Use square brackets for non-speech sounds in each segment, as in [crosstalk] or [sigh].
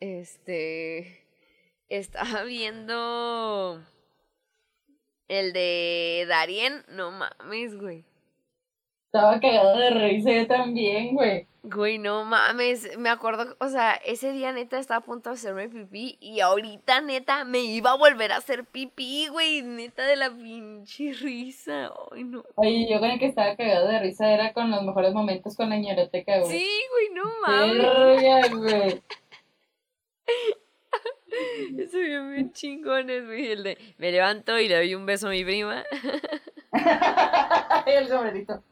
Este. Estaba viendo. El de Darien. No mames, güey. Estaba cagado de risa yo también, güey. Güey, no mames, me acuerdo, o sea, ese día neta estaba a punto de hacerme pipí y ahorita neta me iba a volver a hacer pipí, güey, neta de la pinche risa. Ay, no. Oye, yo con el que estaba cagado de risa era con los mejores momentos con la ñeroteca, güey. Sí, güey, no mames. güey. [laughs] Eso bien, bien chingones, güey, el de me levanto y le doy un beso a mi prima. [laughs] el sombrerito.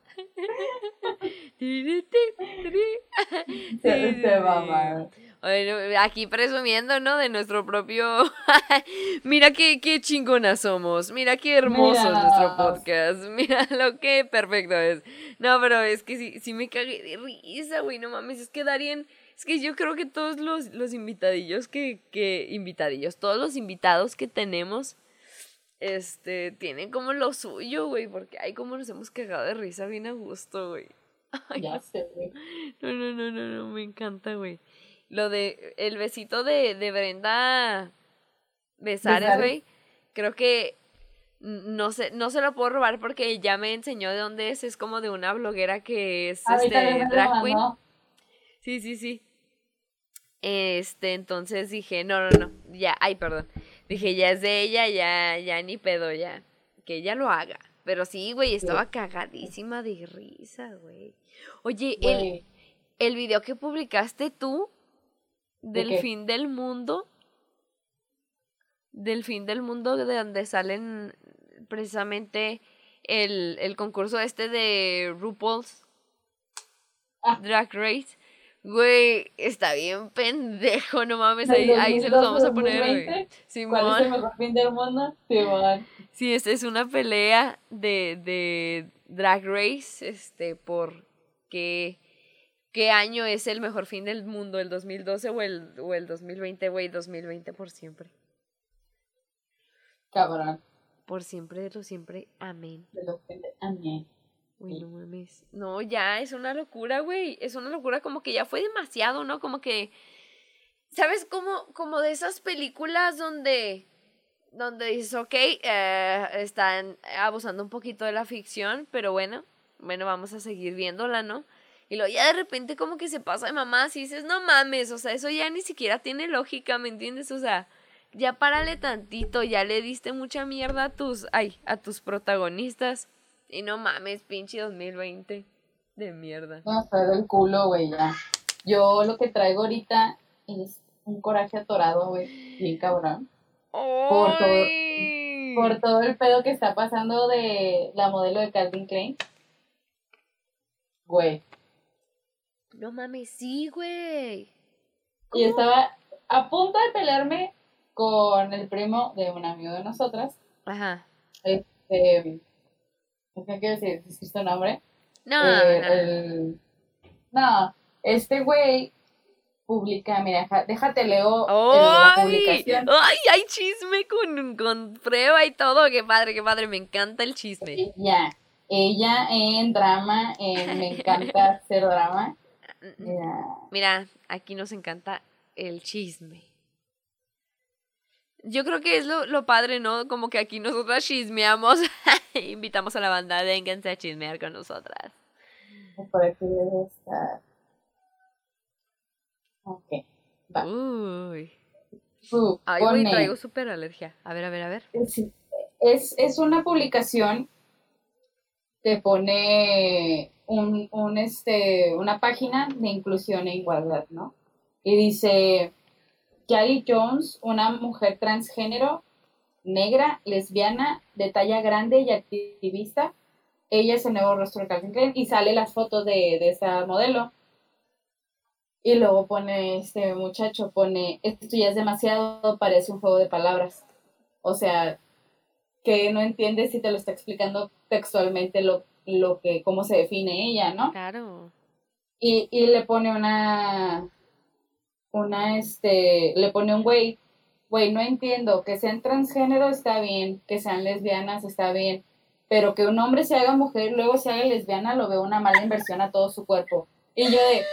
aquí presumiendo, ¿no? De nuestro propio... [laughs] Mira qué, qué chingona somos. Mira qué hermoso es nuestro podcast. Mira lo que perfecto es. No, pero es que sí, sí me cagué de risa, güey. No mames, es que Darien... Es que yo creo que todos los, los invitadillos que, que... Invitadillos, todos los invitados que tenemos este, tienen como lo suyo, güey, porque hay como nos hemos cagado de risa bien a gusto, güey. [laughs] ya sé, güey. No, no, no, no, no, me encanta, güey. Lo de el besito de, de Brenda Besares, güey, creo que no sé, no se lo puedo robar porque ya me enseñó de dónde es, es como de una bloguera que es este drag queen. Sí, sí, sí. Este, entonces dije, no, no, no, ya, ay, perdón. Dije, ya es de ella, ya, ya ni pedo, ya. Que ella lo haga. Pero sí, güey, estaba cagadísima de risa, güey. Oye, el, el video que publicaste tú del fin del mundo, del fin del mundo, de donde salen precisamente el, el concurso este de RuPaul's ah. Drag Race. Güey, está bien pendejo, no mames, ahí, ahí se los vamos a poner, güey. ¿Cuál es el mejor fin del mundo? Simón. Sí, esta es una pelea de, de Drag Race, este, por qué, qué año es el mejor fin del mundo, el 2012 o el, o el 2020, güey, 2020 por siempre. Cabrón. Por siempre, de lo siempre, amén. De lo amén. Uy, no mames. No, ya es una locura, güey. Es una locura como que ya fue demasiado, ¿no? Como que. ¿Sabes? Como, como de esas películas donde. Donde dices, ok, eh, están abusando un poquito de la ficción, pero bueno, bueno, vamos a seguir viéndola, ¿no? Y luego ya de repente como que se pasa de mamá, y dices, no mames, o sea, eso ya ni siquiera tiene lógica, ¿me entiendes? O sea, ya párale tantito, ya le diste mucha mierda a tus, ay, a tus protagonistas. Y no mames, pinche 2020 de mierda. No, está del culo, güey, ya. Yo lo que traigo ahorita es un coraje atorado, güey, bien cabrón. Por todo, por todo el pedo que está pasando de la modelo de Calvin Klein. Güey. No mames, sí, güey. Y estaba a punto de pelearme con el primo de un amigo de nosotras. Ajá. Este, ¿Qué quiero decir? ¿Es tu nombre? No, eh, no. no, este güey publica, mira, déjate leo la publicación. ¡Ay, hay chisme con, con prueba y todo! ¡Qué padre, qué padre! Me encanta el chisme. Ella, ella en drama, me encanta hacer drama. [laughs] Mira. Mira, aquí nos encanta el chisme. Yo creo que es lo, lo padre, ¿no? Como que aquí nosotras chismeamos. [laughs] Invitamos a la banda, vénganse a chismear con nosotras. Por aquí debe estar. Ok, va. Uy. Uh, Ay, traigo súper alergia. A ver, a ver, a ver. Es, es una publicación que pone un, un, este, una página de inclusión e igualdad, ¿no? Y dice, Kelly Jones, una mujer transgénero, negra, lesbiana, de talla grande y activista. Ella es el nuevo rostro de Calvin Klein y sale las fotos de, de esa modelo. Y luego pone este muchacho, pone, esto ya es demasiado, parece un juego de palabras. O sea, que no entiende si te lo está explicando textualmente lo, lo que, cómo se define ella, ¿no? Claro. Y, y le pone una, una, este, le pone un güey, güey, no entiendo, que sean transgénero está bien, que sean lesbianas está bien, pero que un hombre se haga mujer y luego se haga lesbiana lo veo una mala inversión a todo su cuerpo. Y yo de,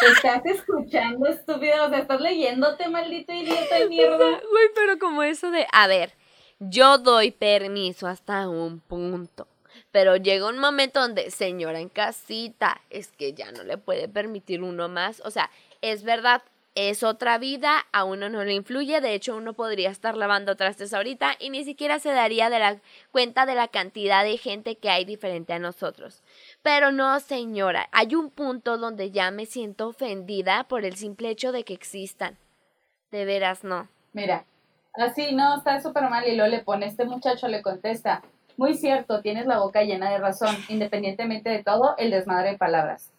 Estás escuchando, estúpido, o estás leyéndote, maldito idiota de mierda. [laughs] Güey, pero como eso de, a ver, yo doy permiso hasta un punto. Pero llega un momento donde, señora en casita, es que ya no le puede permitir uno más. O sea, es verdad, es otra vida, a uno no le influye, de hecho uno podría estar lavando trastes ahorita y ni siquiera se daría de la cuenta de la cantidad de gente que hay diferente a nosotros. Pero no, señora, hay un punto donde ya me siento ofendida por el simple hecho de que existan. De veras, no. Mira, así no, está súper mal y luego le pone, este muchacho le contesta, muy cierto, tienes la boca llena de razón, independientemente de todo, el desmadre de palabras.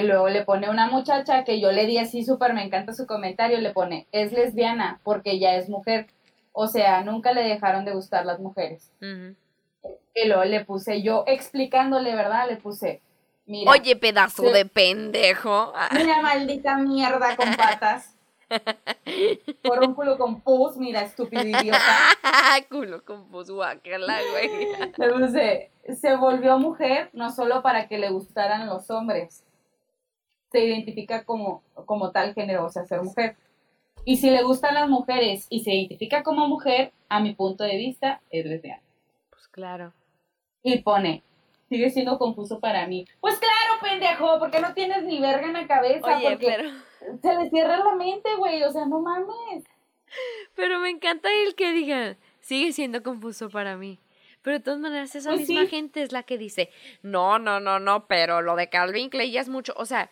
Y luego le pone una muchacha que yo le di así súper, me encanta su comentario, le pone, es lesbiana porque ya es mujer. O sea, nunca le dejaron de gustar las mujeres. Y luego le puse yo explicándole, ¿verdad? Le puse, mira. Oye, pedazo de pendejo. [laughs] Mira, maldita mierda con patas. Por un culo con pus, mira, estúpido idiota. [laughs] culo con pus, guacala, güey. [laughs] Le puse, se volvió mujer no solo para que le gustaran los hombres, se identifica como, como tal género, o sea, ser mujer. Y si le gustan las mujeres y se identifica como mujer, a mi punto de vista, es lesbiana. Pues claro. Y pone, sigue siendo confuso para mí. Pues claro, pendejo, porque no tienes ni verga en la cabeza. Oye, pero... Se le cierra la mente, güey, o sea, no mames. Pero me encanta el que diga, sigue siendo confuso para mí. Pero de todas maneras, esa pues misma gente es la que dice, no, no, no, no, pero lo de Calvin Clay ya es mucho. O sea,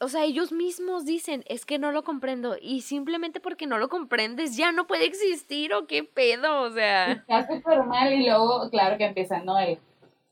o sea, ellos mismos dicen, es que no lo comprendo. Y simplemente porque no lo comprendes ya no puede existir o qué pedo, o sea. Está súper mal y luego, claro que empiezan, no,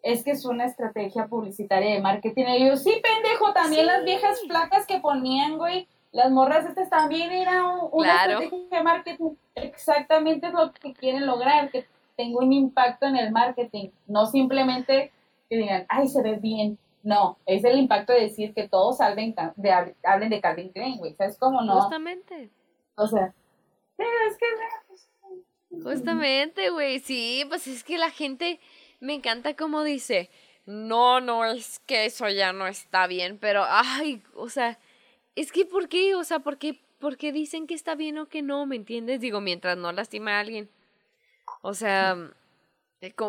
es que es una estrategia publicitaria de marketing. Y yo, sí, pendejo, también las viejas flacas que ponían, güey, las morras estas también era una estrategia de marketing. Exactamente es lo que quieren lograr, que tenga un impacto en el marketing, no simplemente que digan, ay, se ve bien, no, es el impacto de decir que todos hablen de, hablen de Calvin Klein, güey. ¿Sabes cómo no? Justamente. O sea, es que... Justamente, güey, sí, pues es que la gente me encanta como dice, no, no, es que eso ya no está bien, pero, ay, o sea, es que ¿por qué? O sea, ¿por qué, ¿por qué dicen que está bien o que no? ¿Me entiendes? Digo, mientras no lastima a alguien. O sea,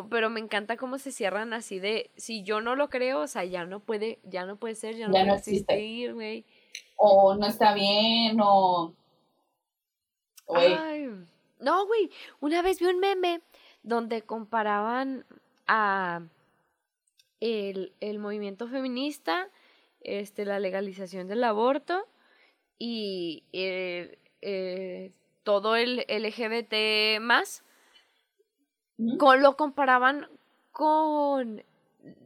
pero me encanta cómo se cierran así de si yo no lo creo, o sea, ya no puede, ya no puede ser, ya no puede existir, güey. O no está bien, o no, güey, una vez vi un meme donde comparaban a el, el movimiento feminista, este, la legalización del aborto y eh, eh, todo el LGBT más lo comparaban con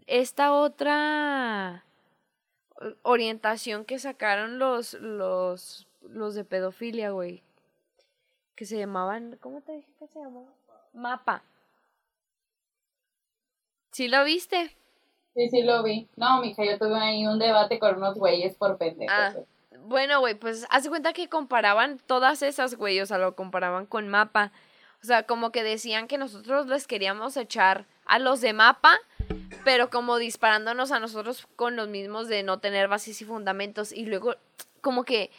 esta otra orientación que sacaron los, los, los de pedofilia, güey. Que se llamaban, ¿cómo te dije que se llamaba? Mapa. ¿Sí lo viste? Sí, sí lo vi. No, mija, yo tuve ahí un debate con unos güeyes por pendejos. Ah, bueno, güey, pues hace cuenta que comparaban todas esas, güey, o sea, lo comparaban con Mapa. O sea, como que decían que nosotros les queríamos echar a los de mapa, pero como disparándonos a nosotros con los mismos de no tener bases y fundamentos. Y luego, como que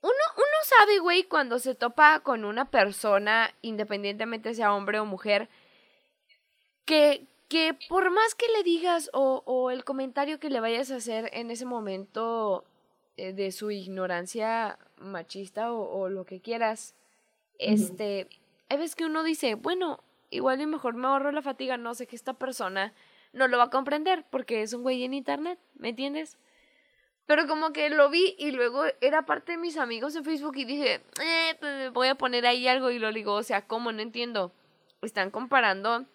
uno, uno sabe, güey, cuando se topa con una persona, independientemente sea hombre o mujer, que, que por más que le digas o, o el comentario que le vayas a hacer en ese momento eh, de su ignorancia machista o, o lo que quieras, este hay que uno dice, bueno, igual y mejor me ahorro la fatiga, no sé que esta persona no lo va a comprender porque es un güey en internet, ¿me entiendes? Pero como que lo vi y luego era parte de mis amigos en Facebook y dije, eh, pues voy a poner ahí algo y lo digo, o sea, ¿cómo? No entiendo. Están comparando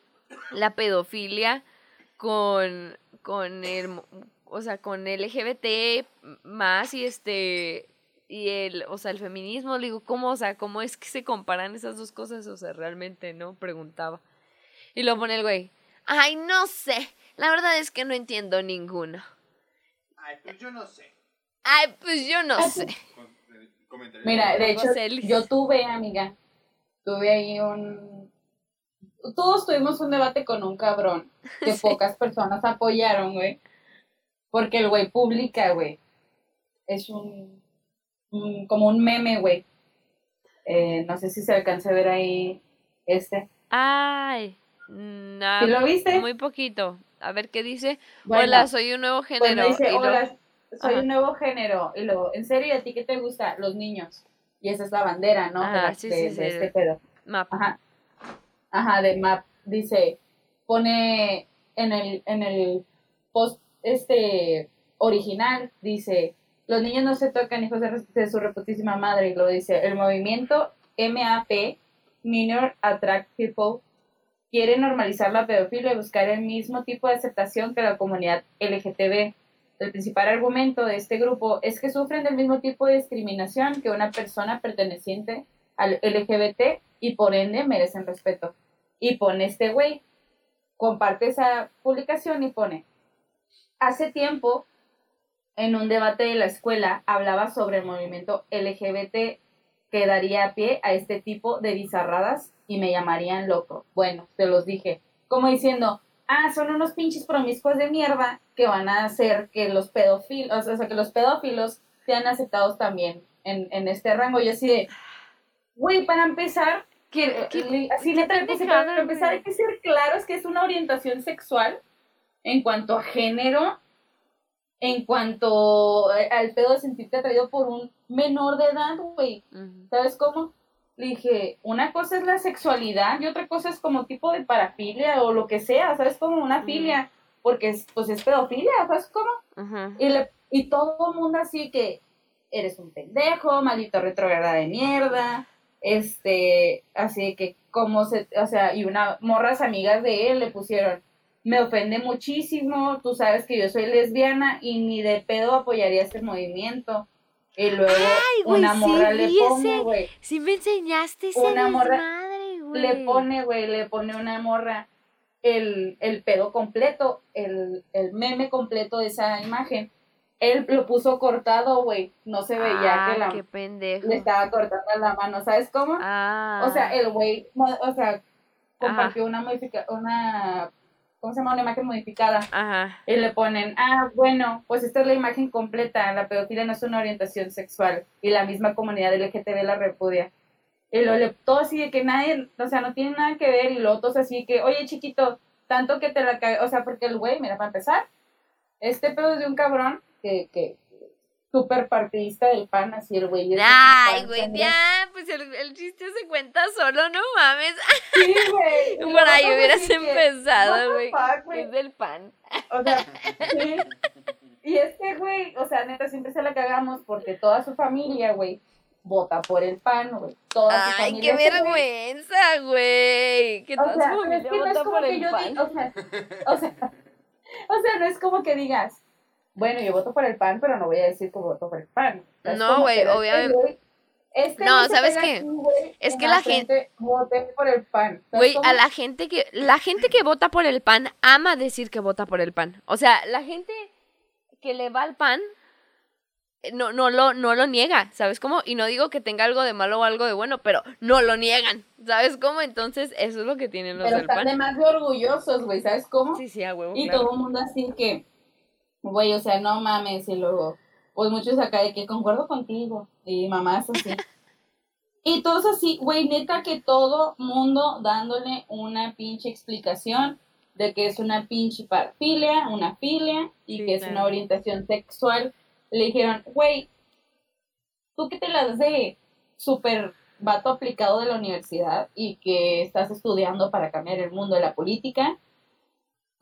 la pedofilia con, con el, o sea, con LGBT más y este, y el, o sea, el feminismo, digo, ¿cómo, o sea, cómo es que se comparan esas dos cosas? O sea, realmente, ¿no? Preguntaba. Y lo pone el güey, ay, no sé, la verdad es que no entiendo ninguno. Ay, pues yo no sé. Ay, pues yo no sé. Mira, de hecho, yo tuve, amiga, tuve ahí un... Todos tuvimos un debate con un cabrón que [laughs] pocas personas apoyaron, güey. Porque el güey publica, güey es un, un- como un meme, güey. Eh, no sé si se alcanza a ver ahí este. Ay, no, ¿Sí lo viste? muy poquito. A ver qué dice. Bueno, Hola, soy un nuevo género. Dice, y lo- hola, soy Ajá. un nuevo género. Y luego, ¿en serio? ¿Y a ti qué te gusta? Los niños. Y esa es la bandera, ¿no? Ajá, sí, de, sí, de sí. este pedo. map. Ajá. Ajá, de map. Dice, pone en el, en el post este original, dice, los niños no se tocan, hijos de, su reputísima madre. Lo dice, el movimiento MAP, Minor Attract People, quiere normalizar la pedofilia y buscar el mismo tipo de aceptación que la comunidad LGTB. El principal argumento de este grupo es que sufren del mismo tipo de discriminación que una persona perteneciente al LGBT y por ende merecen respeto. Y pone este güey, comparte esa publicación y pone, hace tiempo, en un debate de la escuela, hablaba sobre el movimiento LGBT que daría pie a este tipo de bizarradas y me llamarían loco. Bueno, te los dije, como diciendo, ah, son unos pinches promiscuos de mierda que van a hacer que los pedófilos, o sea, que los pedófilos sean aceptados también en, en este rango. Y así de, güey, para empezar, que, así pues, pendejada, para empezar hay que ser claros que es una orientación sexual en cuanto a género, en cuanto a- al pedo de sentirte atraído por un menor de edad, güey. ¿Sabes cómo? Le dije, una cosa es la sexualidad y otra cosa es como tipo de parafilia o lo que sea, ¿sabes? Como una filia, porque es, pues es pedofilia, ¿sabes cómo? Y, le, y todo el mundo así que eres un pendejo, maldito retrograda de mierda, este, así que como se, o sea, y una morras amigas de él le pusieron, me ofende muchísimo, tú sabes que yo soy lesbiana y ni de pedo apoyaría este movimiento. Y luego Ay, una sí morra le pone, güey, Sí me enseñaste ese Una morra- desmadre, güey. le pone, güey, le pone una morra el, el pedo completo, el, el meme completo de esa imagen. Él lo puso cortado, güey. No se veía ah, que la, qué pendejo. le estaba cortando la mano, ¿sabes cómo? Ah. O sea, el güey, o sea, compartió una modifica, una, ¿cómo se llama? Una imagen modificada. Ajá. Y le ponen, ah, bueno, pues esta es la imagen completa, la pedofilia no es una orientación sexual. Y la misma comunidad LGTB la repudia. Y lo todo así de que nadie, o sea, no tiene nada que ver. Y luego todos así que, oye, chiquito, tanto que te la cae, o sea, porque el güey, mira, para empezar, este pedo es de un cabrón que, que, súper partidista del pan, así el güey. Ay, güey, ya, pues el, el chiste se cuenta solo, no mames. Sí, güey. [laughs] Por ahí hubieras empezado, güey. Es del pan. O sea, sí. Y este güey, o sea, neta, siempre se la cagamos porque toda su familia, güey, vota por el pan, güey. Toda su Ay, familia. qué vergüenza, güey. Que toda su familia vota por el pan. o sea, o sea, [laughs] o sea, no es como que digas, bueno, yo voto por el pan, pero no voy a decir que voto por el pan. O sea, es No, güey, obviamente- este No, ¿sabes qué? aquí, Es que la gente- Voté por el pan. ¿Sabes Güey, a la gente que la gente que vota por el pan ama decir que vota por el pan. O sea, la gente que le va al pan eh, no no lo no lo niega, ¿sabes cómo? Y no digo que tenga algo de malo o algo de bueno, pero no lo niegan, ¿sabes cómo? Entonces, eso es lo que tienen los Pero del están pan. de más de orgullosos, güey, ¿sabes cómo? Sí, sí, a huevo. Y claro. todo el mundo así que, güey, o sea, no mames, y luego, pues muchos acá de que concuerdo contigo, y mamás así. [laughs] y todos así, güey, neta que todo mundo dándole una pinche explicación de que es una pinche parafilia, una filia, y Sí, que es una orientación sexual. Le dijeron, güey, tú que te las de súper vato aplicado de la universidad y que estás estudiando para cambiar el mundo de la política,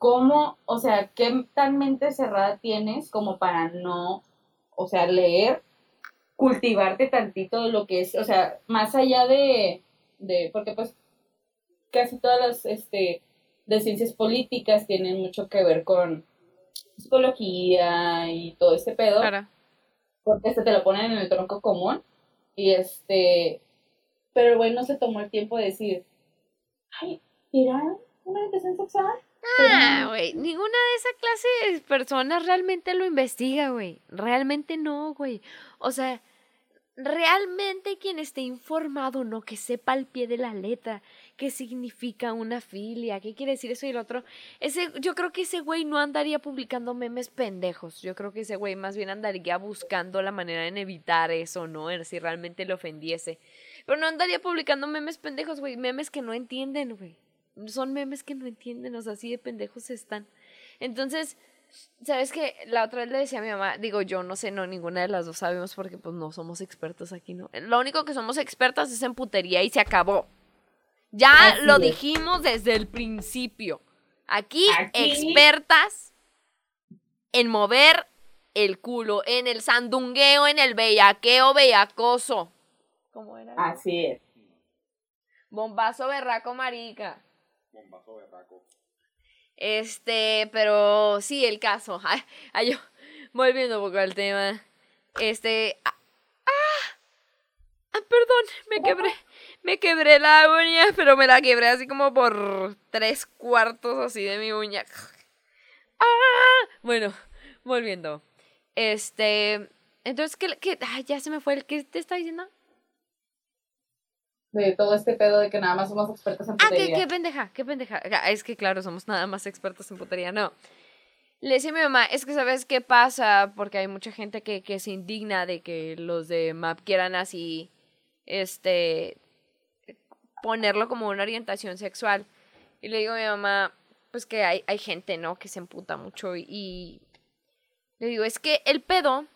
¿cómo, o sea, qué tan mente cerrada tienes como para no, o sea, leer, cultivarte tantito de lo que es, o sea, más allá de, de porque pues casi todas las, este, de ciencias políticas tienen mucho que ver con psicología y todo este pedo Claro. porque este te lo ponen en el tronco común y este pero el güey no se tomó el tiempo de decir ay ¿era una orientación sexual? Ah, ¿Será- güey, ninguna de esa clase de personas realmente lo investiga, güey. Realmente no, güey. O sea, realmente quien esté informado, no que sepa al pie de la letra qué significa una filia, qué quiere decir eso y el otro, ese, yo creo que ese güey no andaría publicando memes pendejos, yo creo que ese güey más bien andaría buscando la manera de evitar eso, ¿no? Si realmente le ofendiese. Pero no andaría publicando memes pendejos, güey, memes que no entienden, güey. Son memes que no entienden, o sea, así de pendejos están. Entonces, ¿Sabes qué? La otra vez le decía a mi mamá, digo yo, no sé, no, ninguna de las dos sabemos porque pues no somos expertos aquí, ¿no? Lo único que somos expertas es en putería y se acabó. Ya lo dijimos desde el principio. Aquí, expertas en mover el culo, en el sandungueo, en el bellaqueo bellacoso. ¿Cómo era? Así es. Bombazo berraco marica. Bombazo berraco. Este, pero sí, el caso. [laughs] Ay, yo, volviendo un poco al tema. Este. Ah, ah, perdón, me quebré. Me quebré la uña, pero me la quebré así como por tres cuartos así de mi uña. Ah, bueno, volviendo. Este. Entonces, ¿qué? qué ay, ya se me fue el. ¿Qué te está diciendo? De todo este pedo de que nada más somos expertos en putería. Ah, qué, qué pendeja, qué pendeja. Es que claro, somos nada más expertos en putería, no. Le decía a mi mamá, es que sabes qué pasa, porque hay mucha gente que, que se indigna de que los de MAP quieran así, este, ponerlo como una orientación sexual. Y le digo a mi mamá, pues que hay, hay gente, ¿no? Que se emputa mucho y le digo, es que el pedo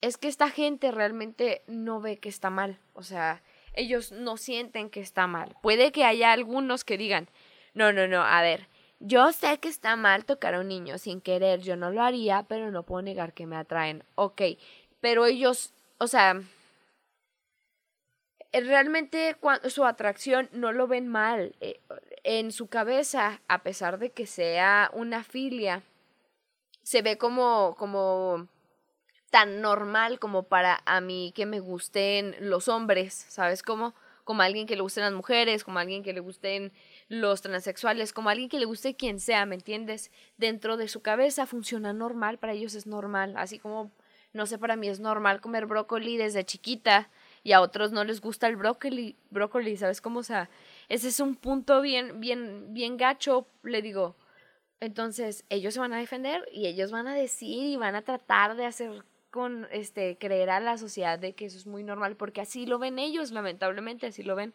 es que esta gente realmente no ve que está mal. O sea, ellos no sienten que está mal. Puede que haya algunos que digan, no, no, no, a ver, yo sé que está mal tocar a un niño sin querer, yo no lo haría, pero no puedo negar que me atraen. Ok, pero ellos, o sea, realmente su atracción no lo ven mal. Eh, en su cabeza, a pesar de que sea una filia, se ve como, como tan normal como para a mí que me gusten los hombres, ¿sabes cómo? Como alguien que le gusten las mujeres, como alguien que le gusten los transexuales, como alguien que le guste quien sea, ¿me entiendes? Dentro de su cabeza funciona normal, para ellos es normal, así como, no sé, para mí es normal comer brócoli desde chiquita y a otros no les gusta el brócoli, brócoli, ¿sabes cómo? Sea, ese es un punto bien, bien, bien gacho, le digo. Entonces, ellos se van a defender y ellos van a decir y van a tratar de hacer con este creer a la sociedad de que eso es muy normal porque así lo ven ellos, lamentablemente así lo ven.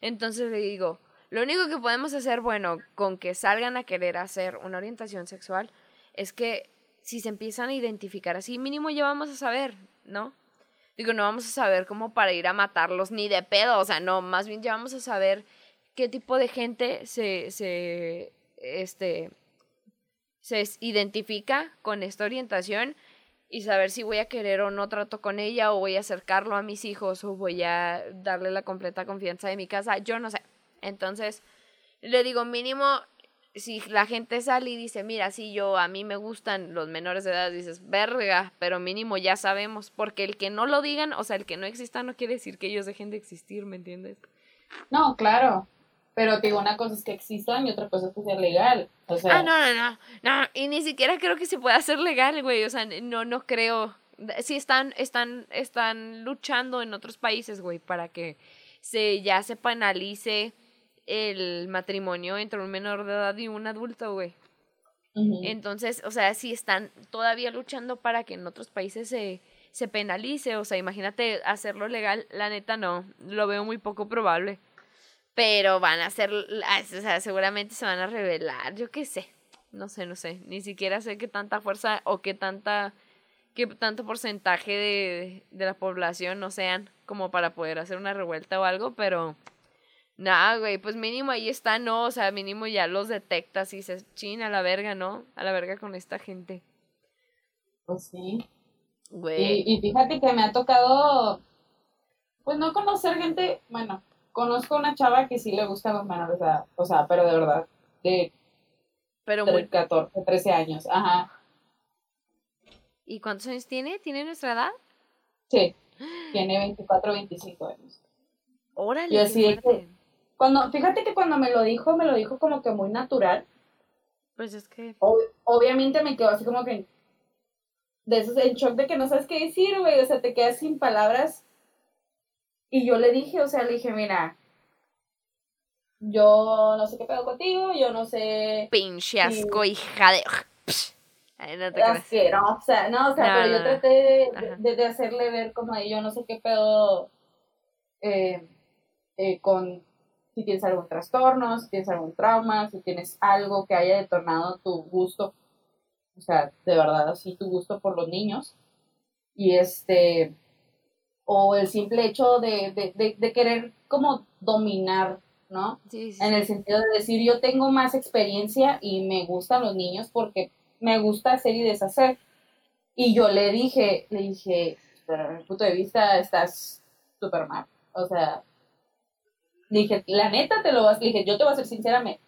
Entonces le digo, lo único que podemos hacer, bueno, con que salgan a querer hacer una orientación sexual es que si se empiezan a identificar así, mínimo ya vamos a saber, ¿no? Digo, no vamos a saber cómo para ir a matarlos ni de pedo, o sea, no, más bien ya vamos a saber qué tipo de gente se, se, este, se identifica con esta orientación y saber si voy a querer o no trato con ella o voy a acercarlo a mis hijos o voy a darle la completa confianza de mi casa, yo no sé. Entonces, le digo mínimo si la gente sale y dice, mira, si yo a mí me gustan los menores de edad, dices, verga, pero mínimo ya sabemos, porque el que no lo digan, o sea, el que no exista no quiere decir que ellos dejen de existir, ¿me entiendes? No, claro. Pero digo, una cosa es que existan y otra cosa es que sea legal. O sea, ah, no, no, no. No, y ni siquiera creo que se pueda hacer legal, güey. O sea, no, no creo. Sí están, están, están luchando en otros países, güey, para que se ya se penalice el matrimonio entre un menor de edad y un adulto, güey. Entonces, o sea, sí están todavía luchando para que en otros países se, se penalice. O sea, imagínate hacerlo legal, la neta no, lo veo muy poco probable pero van a ser, o sea, seguramente se van a revelar, yo qué sé, no sé, no sé, ni siquiera sé qué tanta fuerza o qué tanta, qué tanto porcentaje de, de la población no sean como para poder hacer una revuelta o algo, pero nada, güey, pues mínimo ahí está, ¿no? O sea, mínimo ya los detectas y se china a la verga, ¿no? A la verga con esta gente. Pues sí. Güey. Y, y fíjate que me ha tocado, pues no conocer gente, bueno, conozco una chava que sí le gusta los menores de o sea, pero de verdad, de pero 14, 13 años, ajá. ¿Y cuántos años tiene? ¿Tiene nuestra edad? Sí, tiene 24, 25 años. Órale, y así cuando, fíjate que cuando me lo dijo, me lo dijo como que muy natural. Pues es que... obviamente me quedó así como que... De esos, en shock de que no sabes qué decir, güey, o sea, te quedas sin palabras Y yo le dije, o sea, le dije, mira, yo no sé qué pedo contigo, yo no sé... Pinche asco, hija de... Ay, no te. Asquerosa, no, o sea, No, pero yo no, no. traté de, de- de hacerle ver como ahí, yo no sé qué pedo eh, eh, con si tienes algún trastorno, si tienes algún trauma, si tienes algo que haya detonado tu gusto, o sea, de verdad, así tu gusto por los niños, y este, o el simple hecho de, de, de, de querer como dominar, ¿no? Sí, sí, En el sentido de decir, yo tengo más experiencia y me gustan los niños porque me gusta hacer y deshacer. Y yo le dije, le dije, pero desde mi punto de vista estás súper mal. O sea, le dije, la neta te lo vas, le dije, yo te voy a ser sincera, me,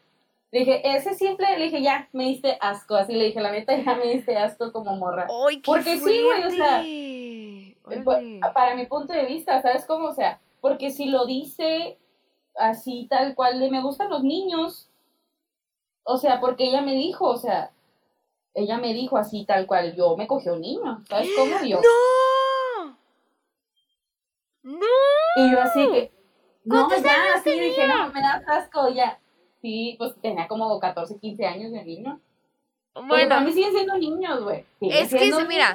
le dije, ese simple, le dije, ya, me diste asco. Así le dije, la neta ya me diste asco como morra. ¡Ay, qué Porque sí, güey, o sea, Pa- Órale. Para mi punto de vista, ¿sabes cómo? O sea, porque si lo dice así tal cual de me gustan los niños, o sea, porque ella me dijo, o sea, ella me dijo así tal cual, yo me cogí a un niño, ¿sabes cómo? Yo, [gasps] ¡No! ¡No! y yo así que, no, ¿Cuántos ya, así dije, no, me das asco, ya. Sí, pues tenía como 14, 15 años de niño. Bueno, para mí siguen siendo niños, güey. Es que mira,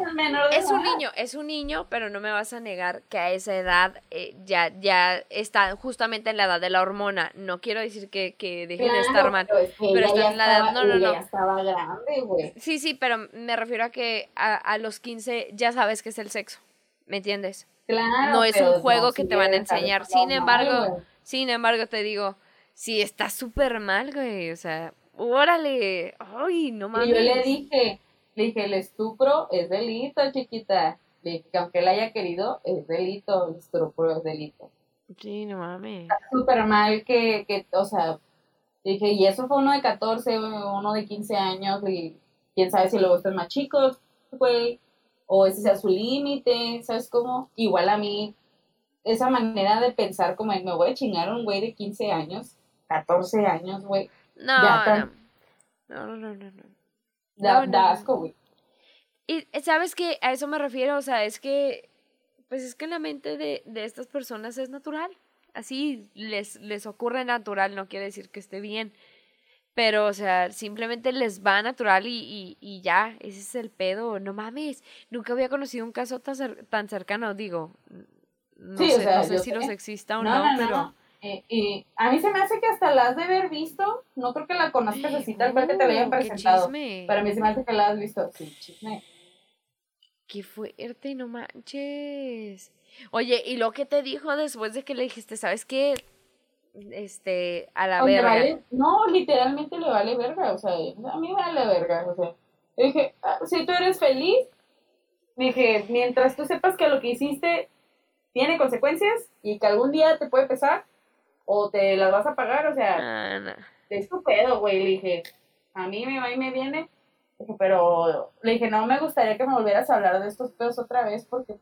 es un edad. niño, es un niño, pero no me vas a negar que a esa edad eh, ya, ya está justamente en la edad de la hormona. No quiero decir que, que dejen de estar mal. Pero, es que pero está en la edad- estaba- no, no, no. ya estaba grande, güey. Sí, sí, pero me refiero a que a, a los 15 ya sabes que es el sexo. ¿Me entiendes? Claro, No es un juego no, que te van a enseñar. Sin embargo, sin embargo, te digo, sí, está súper mal, güey. O sea, órale. Ay, no mames. Y yo le dije, le dije, el estupro es delito, chiquita. Le dije que aunque él haya querido, es delito, el estupro es delito. Sí, no mames. Está súper mal que, que, o sea, dije, y eso fue uno de 14, uno de 15 años, y quién sabe si luego están más chicos, güey, o ese sea su límite, ¿sabes cómo? Igual a mí, esa manera de pensar como, me voy a chingar a un güey de 15 años, 14 años, güey, No, no. No, no, no, no. da, asco, güey. Y eh, sabes que a eso me refiero, o sea, es que, pues es que la mente de, de estas personas es natural. Así les, les ocurre natural, no quiere decir que esté bien. Pero, o sea, simplemente les va natural y, y, y ya, ese es el pedo. No mames, nunca había conocido un caso tan, tan cercano, digo. No Sí, o sé, sea, no sé si los exista o No, no, no, no, pero... Eh, y a mí se me hace que hasta la has de haber visto. No creo que la conozcas así tal cual que te la hayan presentado. chisme. Pero a mí se me hace que la has visto. Sí, chisme. Qué fuerte, no manches. Oye, ¿y lo que te dijo después de que le dijiste, sabes qué? Este, a la verga. vale- no, literalmente le vale verga. O sea, a mí me vale verga. O sea, yo dije, ah, si tú eres feliz, dije, mientras tú sepas que lo que hiciste tiene consecuencias y que algún día te puede pesar o te las vas a pagar, o sea, Ah, no. es tu pedo, güey. Le dije, a mí me va y me viene. Pero le dije, no me gustaría que me volvieras a hablar de estos pedos otra vez porque,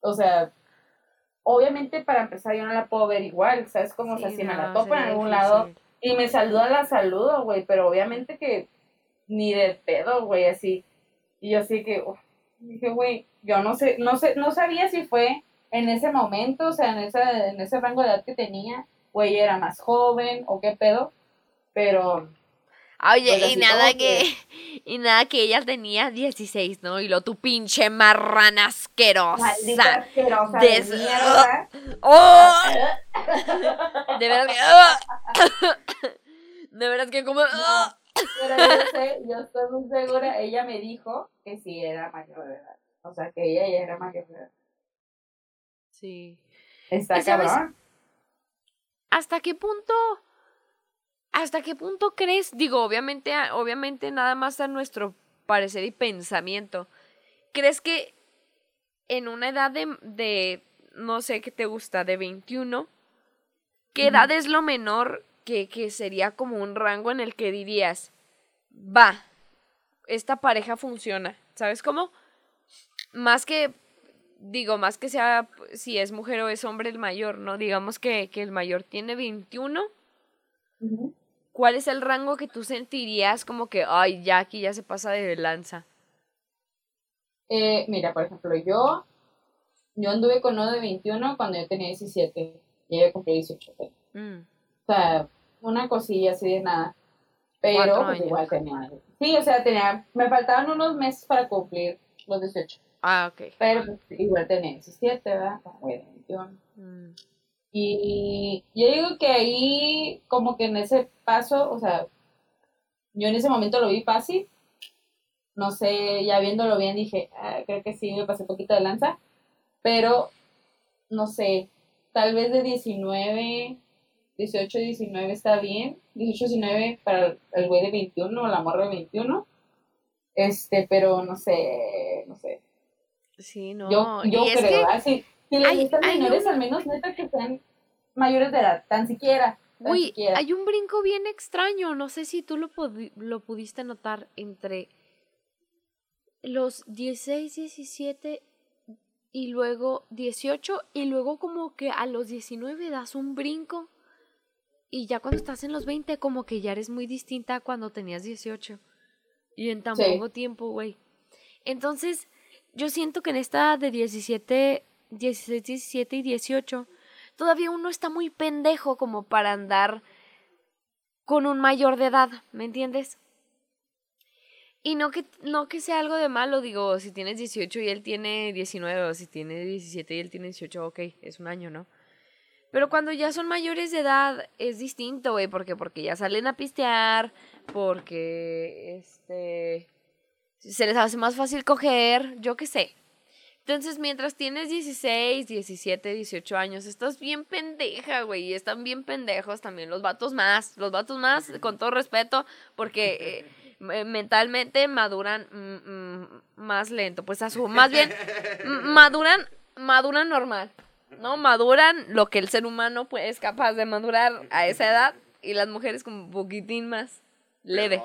o sea, obviamente para empezar yo no la puedo ver igual, ¿sabes? Como, o sea, Sí, si me la no, topo en algún difícil. lado y me saluda, la saludo, güey, pero obviamente que ni de pedo, güey, así. Y yo así que, uf, dije, güey, yo no sé, no sé, no sabía si fue en ese momento, o sea, en ese, en ese rango de edad que tenía, o ella era más joven, o qué pedo, pero Oye, Pues y nada que, [laughs] y nada que ella tenía 16, ¿no? Y lo tu pinche marrana asquerosa. maldita asquerosa des- de mierda. [laughs] ¡Oh! De verdad que. ¡ah! [coughs] De verdad que como. ¡ah! Pero yo sé, yo estoy muy segura, ella me dijo que sí era mayor de edad. O sea, que ella ya era mayor de edad. Sí. Está. ¿Hasta qué punto? ¿Hasta qué punto crees? Digo, obviamente, obviamente nada más a nuestro parecer y pensamiento. ¿Crees que en una edad de, de no sé qué te gusta, de 21, qué edad es lo menor que, que sería como un rango en el que dirías, va, esta pareja funciona? ¿Sabes cómo? Más que, digo, más que sea si es mujer o es hombre el mayor, ¿no? Digamos que, que el mayor tiene 21. Ujú. ¿Cuál es el rango que tú sentirías como que, ay, ya aquí ya se pasa de lanza? Eh, mira, por ejemplo, yo Yo anduve con uno de 21 cuando yo tenía 17. Y ella cumplió 18. pues. Mm. O sea, una cosilla así de nada. Pero pues, igual tenía. Sí, o sea, tenía. Me faltaban unos meses para cumplir los 18. Ah, ok. Pero pues, igual tenía 17, ¿verdad? De 21. Mm. Y yo digo que ahí, como que en ese paso, o sea, yo en ese momento lo vi fácil. No sé, ya viéndolo bien dije, ah, creo que sí, me pasé un poquito de lanza. Pero, no sé, tal vez de 19, 18, 19 está bien. 18, 19 para el- el güey de 21 o la morra de 21. Este, pero no sé, no sé. Sí, no. Yo, yo y es creo, que ¿verdad? Si, si les gustan menores, un- al menos neta que sean mayores de edad, tan siquiera. Tan Uy, siquiera. hay un brinco bien extraño, no sé si tú lo, lo pudiste notar entre los 16, 17 y luego 18 y luego como que a los 19 das un brinco y ya cuando estás en los 20 como que ya eres muy distinta a cuando tenías 18 y en tan Sí. poco tiempo, güey. Entonces, yo siento que en esta de 17, 16, 17 y 18 todavía uno está muy pendejo como para andar con un mayor de edad, ¿me entiendes? Y no que, no que sea algo de malo, digo, si tienes 18 y él tiene 19, o si tiene 17 y él tiene 18, ok, es un año, ¿no? Pero cuando ya son mayores de edad es distinto, güey, porque porque ya salen a pistear, porque este se les hace más fácil coger, yo qué sé. Entonces, mientras tienes 16, 17, 18 años, estás bien pendeja, güey. Y están bien pendejos también los vatos más. Los vatos más, con todo respeto, porque eh, me- mentalmente maduran mm, mm, más lento. Pues su, más bien, maduran, maduran normal. ¿No? Maduran lo que el ser humano pues, es capaz de madurar a esa edad. Y las mujeres como un poquitín más leve.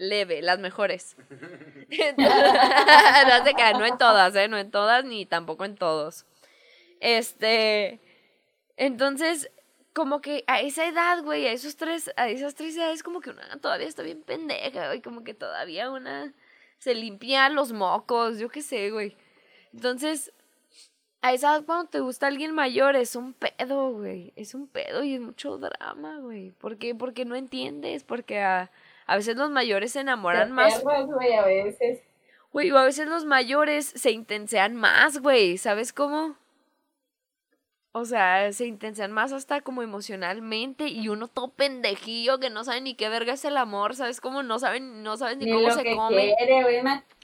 Leve, las mejores. [laughs] no se [laughs] no en todas, ¿eh? No en todas ni tampoco en todos. Este. Entonces, como que a esa edad, güey, a esos tres, a esas tres edades, como que una todavía está bien pendeja, güey. Como que todavía una se limpia los mocos, yo qué sé, güey. Entonces, a esa edad cuando te gusta alguien mayor es un pedo, güey. Es un pedo y es mucho drama, güey. ¿Por qué? Porque no entiendes, porque a, a veces los mayores se enamoran más. güey, a veces. Güey, o a veces los mayores se intensean más, güey. ¿Sabes cómo? O sea, se intensean más hasta como emocionalmente y uno todo pendejillo que no sabe ni qué verga es el amor, ¿sabes cómo? No saben, no sabes ni, Ni cómo lo se que come. quiere, güey.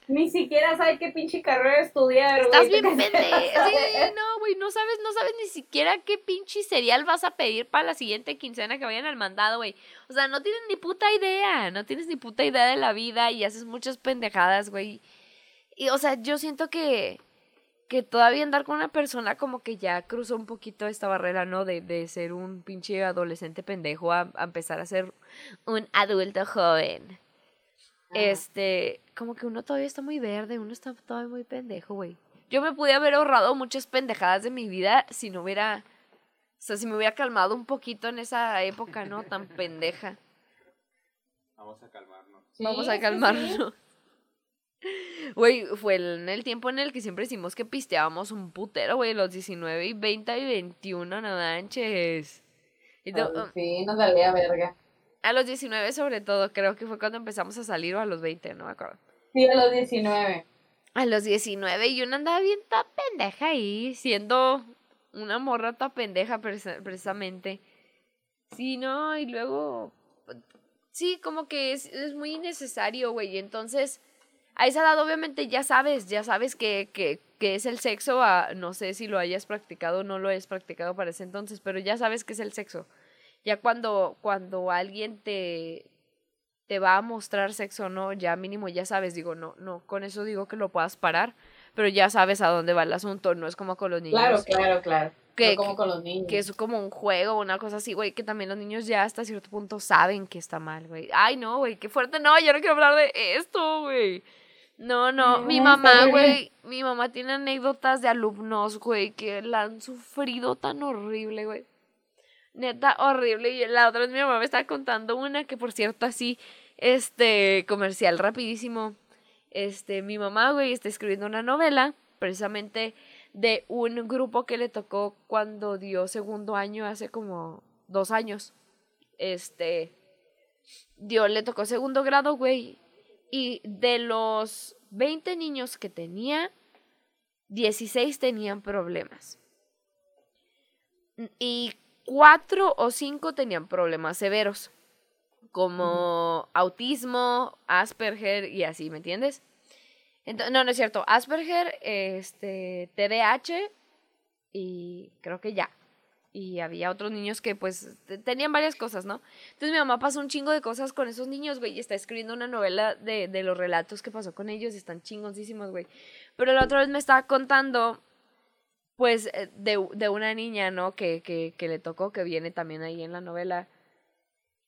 Ni siquiera sabe qué pinche carrera estudiar, güey. Estás bien pendejo. [laughs] Sí, no, güey, no sabes, no sabes ni siquiera qué pinche cereal vas a pedir para la siguiente quincena que vayan al mandado, güey. O sea, no tienes ni puta idea, no tienes ni puta idea de la vida y haces muchas pendejadas, güey. Y, o sea, yo siento que, que todavía andar con una persona como que ya cruzó un poquito esta barrera, ¿no? De, de ser un pinche adolescente pendejo a, a empezar a ser un adulto joven. Ajá. Este, como que uno todavía está muy verde, uno está todavía muy pendejo, güey. Yo me pude haber ahorrado muchas pendejadas de mi vida si no hubiera, o sea, si me hubiera calmado un poquito en esa época, ¿no? Tan [laughs] pendeja. Vamos a calmarnos. Sí, Vamos a calmarnos. [laughs] Güey, fue el- en el tiempo en el que siempre decimos que pisteábamos un putero, güey, los 19 y 20 y 21, no manches. Y Ay, sí, nos valía verga. A los 19 sobre todo, creo que fue cuando empezamos a salir o a los 20, no me acuerdo. Sí, a los 19. A los 19 y uno andaba bien toda pendeja ahí, siendo una morra toda pendeja precisamente. Sí, no, y luego... Sí, como que es, es muy innecesario, güey. Entonces, a esa edad obviamente ya sabes, ya sabes que, que, que es el sexo. a- no sé si lo hayas practicado o no lo hayas practicado para ese entonces, pero ya sabes que es el sexo. Ya cuando, cuando alguien te, te va a mostrar sexo, ¿no? Ya mínimo ya sabes, digo, no, no, con eso digo que lo puedas parar, pero ya sabes a dónde va el asunto, no es como con los niños. Claro, claro, claro. Que- no como con los niños. Que es como un juego, una cosa así, güey, que también los niños ya hasta cierto punto saben que está mal, güey. Ay, no, güey, qué fuerte, no, yo no quiero hablar de esto, güey. No, no, No, mi mamá, güey, mi mamá tiene anécdotas de alumnos, güey, que la han sufrido tan horrible, güey. Neta, horrible. Y la otra vez mi mamá me estaba contando una que, por cierto, así, este, comercial rapidísimo. Este, mi mamá, güey, está escribiendo una novela, precisamente de un grupo que le tocó cuando dio segundo año hace como dos años. Este, dio, le tocó segundo grado, güey. Y de los 20 niños que tenía, 16 tenían problemas. Y cuatro o cinco tenían problemas severos, como autismo, Asperger y así, ¿me entiendes? no, no es cierto, Asperger, este, TDAH y creo que ya. Y había otros niños que pues tenían varias cosas, ¿no? Entonces mi mamá pasó un chingo de cosas con esos niños, güey, y está escribiendo una novela de, de los relatos que pasó con ellos, y están chingoncísimos, güey. Pero la otra vez me estaba contando pues eh, de, de una niña, ¿no? Que, que, que le tocó, que viene también ahí en la novela,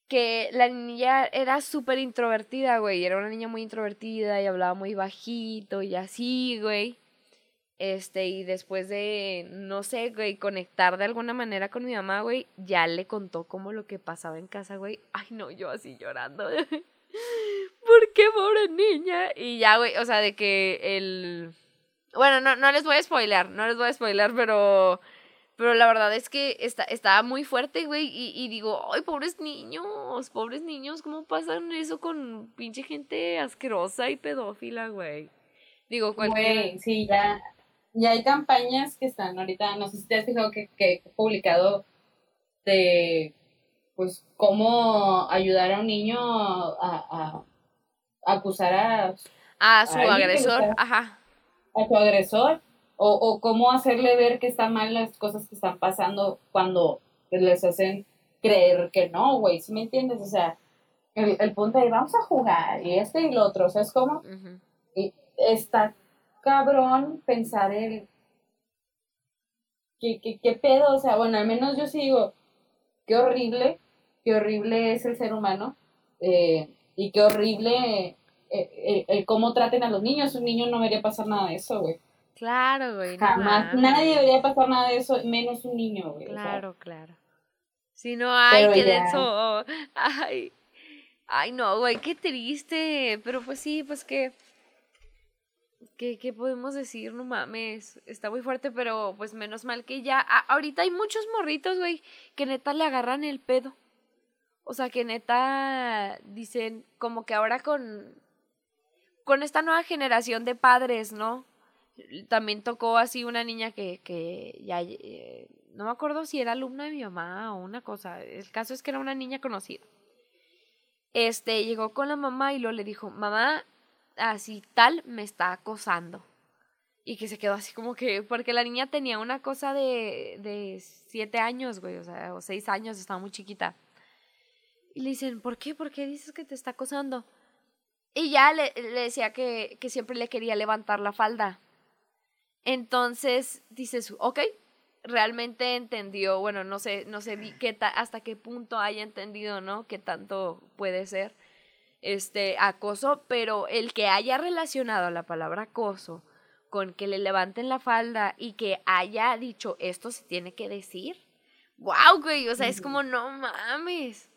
que la niña era súper introvertida, güey, era una niña muy introvertida y hablaba muy bajito y así, güey. Este, y después de, no sé, güey, conectar de alguna manera con mi mamá, güey, ya le contó como lo que pasaba en casa, güey. Ay, no, yo así llorando. [laughs] ¿Por qué, pobre niña? Y ya, güey, o sea, de que el bueno, no, no les voy a spoiler, no les voy a spoiler, pero. Pero la verdad es que está, estaba muy fuerte, güey. Y, y digo, ay, pobres niños, pobres niños, ¿cómo pasan eso con pinche gente asquerosa y pedófila, güey? Digo, Güey, sí, ya, ya hay campañas que están ahorita, no sé si te has fijado que, que he publicado de, pues, cómo ayudar a un niño a, a, acusar a... A su agresor, ajá a su agresor o, o cómo hacerle ver que están mal las cosas que están pasando cuando les hacen creer que no, güey, ¿sí me entiendes? O sea, el, el punto de vamos a jugar y este y lo otro, o sea, es como, y está cabrón pensar el, ¿qué, qué, qué pedo? O sea, bueno, al menos yo sí digo, qué horrible, qué horrible es el ser humano eh, y qué horrible el, el, cómo traten a los niños. Un niño no debería pasar nada de eso, güey. Claro, güey. Jamás. Nadie debería pasar nada de eso, menos un niño, güey. Claro, claro. Si no, hay que de eso. Ay. Ay, no, güey, qué triste. Pero pues sí, pues que. ¿Qué, ¿Qué podemos decir? No mames. Está muy fuerte, pero pues menos mal que ya. ahorita hay muchos morritos, güey, que neta le agarran el pedo. O sea, que neta dicen como que ahora con con esta nueva generación de padres, ¿no? También tocó así una niña que, que ya, eh, no me acuerdo si era alumna de mi mamá o una cosa, el caso es que era una niña conocida. Este, llegó con la mamá y le dijo, mamá, así tal me está acosando. Y que se quedó así como que, porque la niña tenía una cosa de, de siete años, güey, o sea, o seis años, estaba muy chiquita. Y le dicen, ¿por qué? ¿Por qué dices que te está acosando? Y ya le, le decía que, que, siempre le quería levantar la falda. Entonces dices, ok, realmente entendió, bueno, no sé, no sé qué hasta qué punto haya entendido, ¿no? Qué tanto puede ser este acoso, pero el que haya relacionado la palabra acoso con que le levanten la falda y que haya dicho esto se tiene que decir. Wow, güey, o sea, es como no mames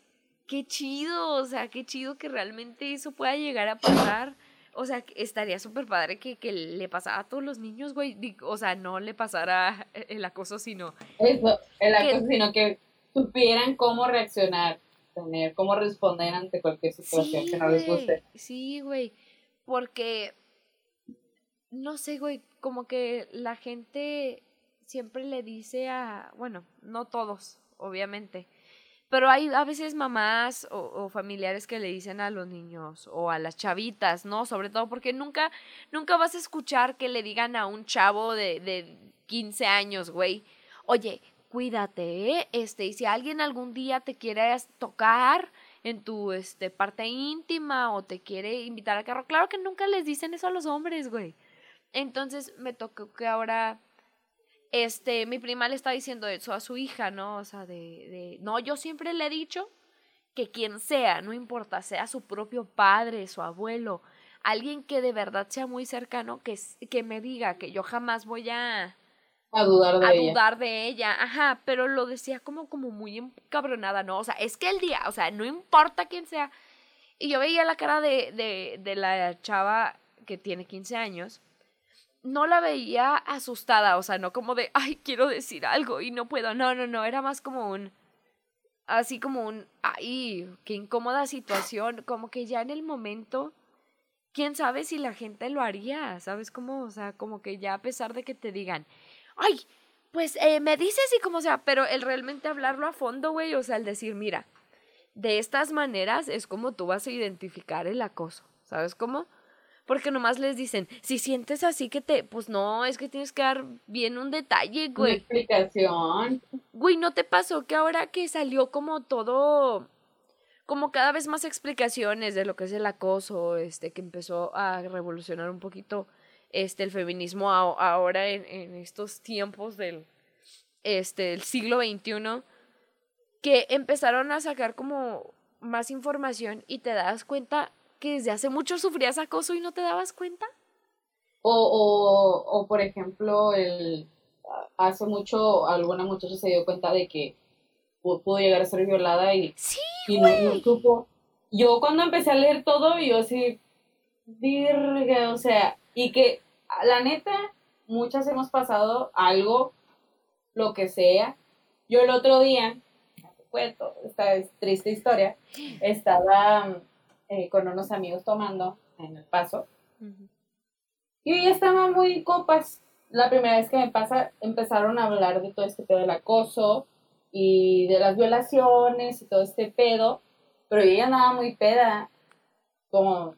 qué chido, o sea, qué chido que realmente eso pueda llegar a pasar. O sea, estaría súper padre que, que, le pasara a todos los niños, güey. O sea, no le pasara [laughs] el acoso, sino... Eso, el acoso, sino que supieran cómo reaccionar, tener, cómo responder ante cualquier situación que no les guste. Sí, güey, porque, no sé, güey, como que la gente siempre le dice a, bueno, no todos, obviamente, pero hay a veces mamás o, familiares que le dicen a los niños o a las chavitas, ¿no? Sobre todo porque nunca, nunca vas a escuchar que le digan a un chavo de, de 15 años, güey, oye, cuídate, ¿eh? Este, y si alguien algún día te quiere tocar en tu este, parte íntima o te quiere invitar al carro, claro que nunca les dicen eso a los hombres, güey. Entonces me tocó que ahora este, mi prima le está diciendo eso a su hija, ¿no? O sea, de, de, no, yo siempre le he dicho que quien sea, no importa, sea su propio padre, su abuelo, alguien que de verdad sea muy cercano, que, que me diga que yo jamás voy a... A dudar de a ella. dudar de ella, ajá, pero lo decía como, como muy encabronada, ¿no? O sea, es que el día, o sea, no importa quién sea. Y yo veía la cara de, de, de la chava que tiene 15 años no la veía asustada, o sea, no como de, ay, quiero decir algo y no puedo. No, no, no, era más como un, así como un, ay, qué incómoda situación, como que ya en el momento, quién sabe si la gente lo haría, ¿sabes cómo? O sea, como que ya a pesar de que te digan, ay, pues eh, me dices y como sea, pero el realmente hablarlo a fondo, güey, o sea, el decir, mira, de estas maneras es como tú vas a identificar el acoso, ¿sabes cómo? Porque nomás les dicen, si sientes así que te, pues no, es que tienes que dar bien un detalle, güey. Una explicación. Güey, ¿no te pasó que ahora que salió como todo, como cada vez más explicaciones de lo que es el acoso, este, que empezó a revolucionar un poquito, este, el feminismo ahora en, en estos tiempos del, este, el siglo XXI, que empezaron a sacar como más información y te das cuenta que desde hace mucho sufrías acoso y no te dabas cuenta? O, o, o por ejemplo, el, hace mucho alguna muchacha se dio cuenta de que pudo llegar a ser violada y, sí, y no, no, supo. Yo cuando empecé a leer todo, yo así, virga, o sea, y que la neta, muchas hemos pasado algo, lo que sea. Yo el otro día, cuento esta triste historia, estaba eh, con unos amigos tomando en el paso. Y estaba muy copas. La primera vez que me pasa, empezaron a hablar de todo este pedo del acoso y de las violaciones y todo este pedo. Pero ella andaba muy peda. Como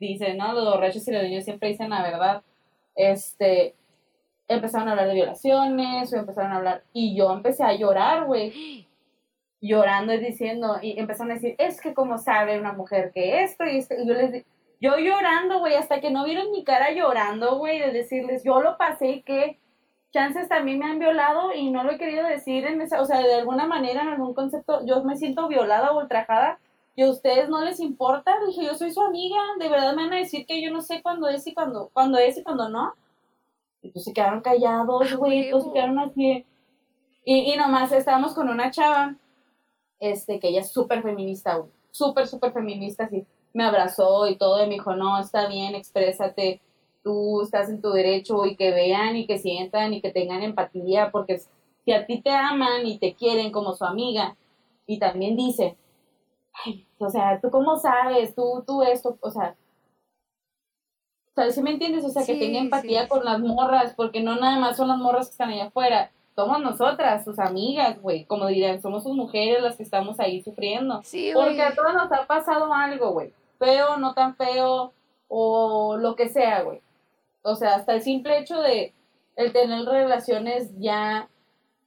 dicen, ¿no? Los borrachos y los niños siempre dicen la verdad. Este, empezaron a hablar de violaciones, o empezaron a hablar, y yo empecé a llorar, güey [gasps] [gasps] llorando y diciendo, y empezaron a decir, es que como sabe una mujer que esto y esto, y yo les yo llorando, güey, hasta que no vieron mi cara llorando, güey, de decirles, yo lo pasé y que chances también me han violado y no lo he querido decir en esa, o sea, de alguna manera, en algún concepto, yo me siento violada o ultrajada y a ustedes no les importa, dije, yo soy su amiga, de verdad me van a decir que yo no sé cuándo es y cuándo, cuándo es y cuándo no. Y pues se quedaron callados, güey, todos se quedaron así. Y, y nomás estábamos con una chava este, que ella es súper feminista, súper, súper feminista, así, me abrazó y todo, y me dijo, no, está bien, exprésate, tú estás en tu derecho, y que vean, y que sientan, y que tengan empatía, porque si a ti te aman y te quieren como su amiga, y también dice, ay, o sea, tú cómo sabes, tú, tú esto, o sea, ¿sabes si me entiendes? O sea, que tenga empatía con las morras, porque no nada más son las morras que están allá afuera, somos nosotras, sus amigas, güey. Como dirían, somos sus mujeres las que estamos ahí sufriendo. Sí, Porque a todos nos ha pasado algo, güey. Feo, no tan feo, o lo que sea, güey. O sea, hasta el simple hecho de el tener relaciones ya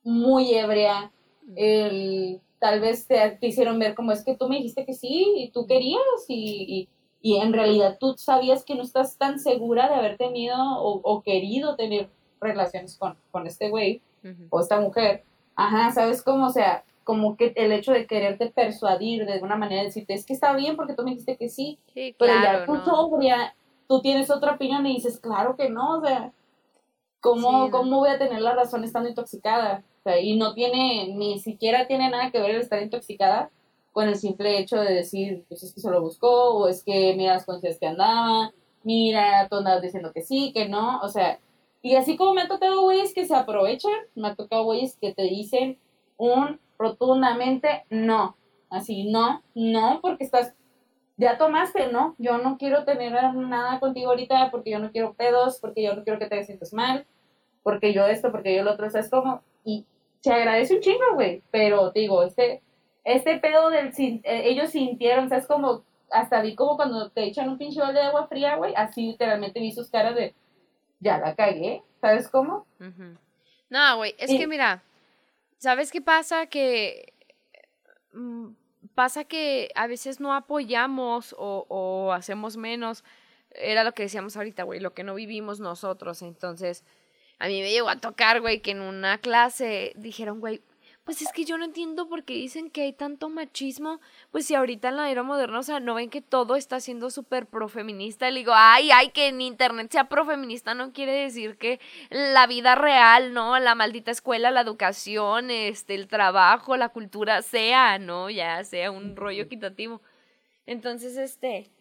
muy ebria, el tal vez te, hicieron ver como es que tú me dijiste que sí y tú querías y, y, en realidad tú sabías que no estás tan segura de haber tenido o, o querido tener relaciones con, con este güey o esta mujer, ajá, ¿sabes cómo? O sea, como que el hecho de quererte persuadir de alguna manera, decirte, es que está bien porque tú me dijiste que sí, pero ya tú sobria, tú tienes otra opinión y dices, claro que no, o sea, ¿cómo, ¿cómo voy a tener la razón estando intoxicada? O sea, y no tiene, ni siquiera tiene nada que ver el estar intoxicada con el simple hecho de decir, pues es que se lo buscó, o es que mira las consecuencias que andaba, mira, tú andabas diciendo que sí, que no, o sea, y así como me ha tocado güeyes que se aprovechan, me ha tocado güeyes que te dicen un rotundamente no. Así, no, no, porque estás, ya tomaste, ¿no? Yo no quiero tener nada contigo ahorita porque yo no quiero pedos, porque yo no quiero que te sientas mal, porque yo esto, porque yo lo otro, ¿sabes cómo? Y se agradece un chingo, güey, pero digo, este, este pedo del, eh, ellos sintieron, ¿sabes? Como, hasta vi como cuando te echan un pinche de agua fría, güey, así literalmente vi sus caras de, ya la cagué, ¿sabes cómo? No, güey, es que mira, ¿sabes qué pasa? Que mm, pasa que a veces no apoyamos o, o hacemos menos, era lo que decíamos ahorita, güey, lo que no vivimos nosotros, entonces a mí me llegó a tocar, güey, que en una clase dijeron, güey, pues es que yo no entiendo por qué dicen que hay tanto machismo, pues si ahorita en la era moderna, o sea, no ven que todo está siendo súper profeminista, le digo, ay, ay, que en internet sea profeminista no quiere decir que la vida real, ¿no? La maldita escuela, la educación, este, el trabajo, la cultura sea, ¿no? Ya sea un rollo equitativo. Entonces, este,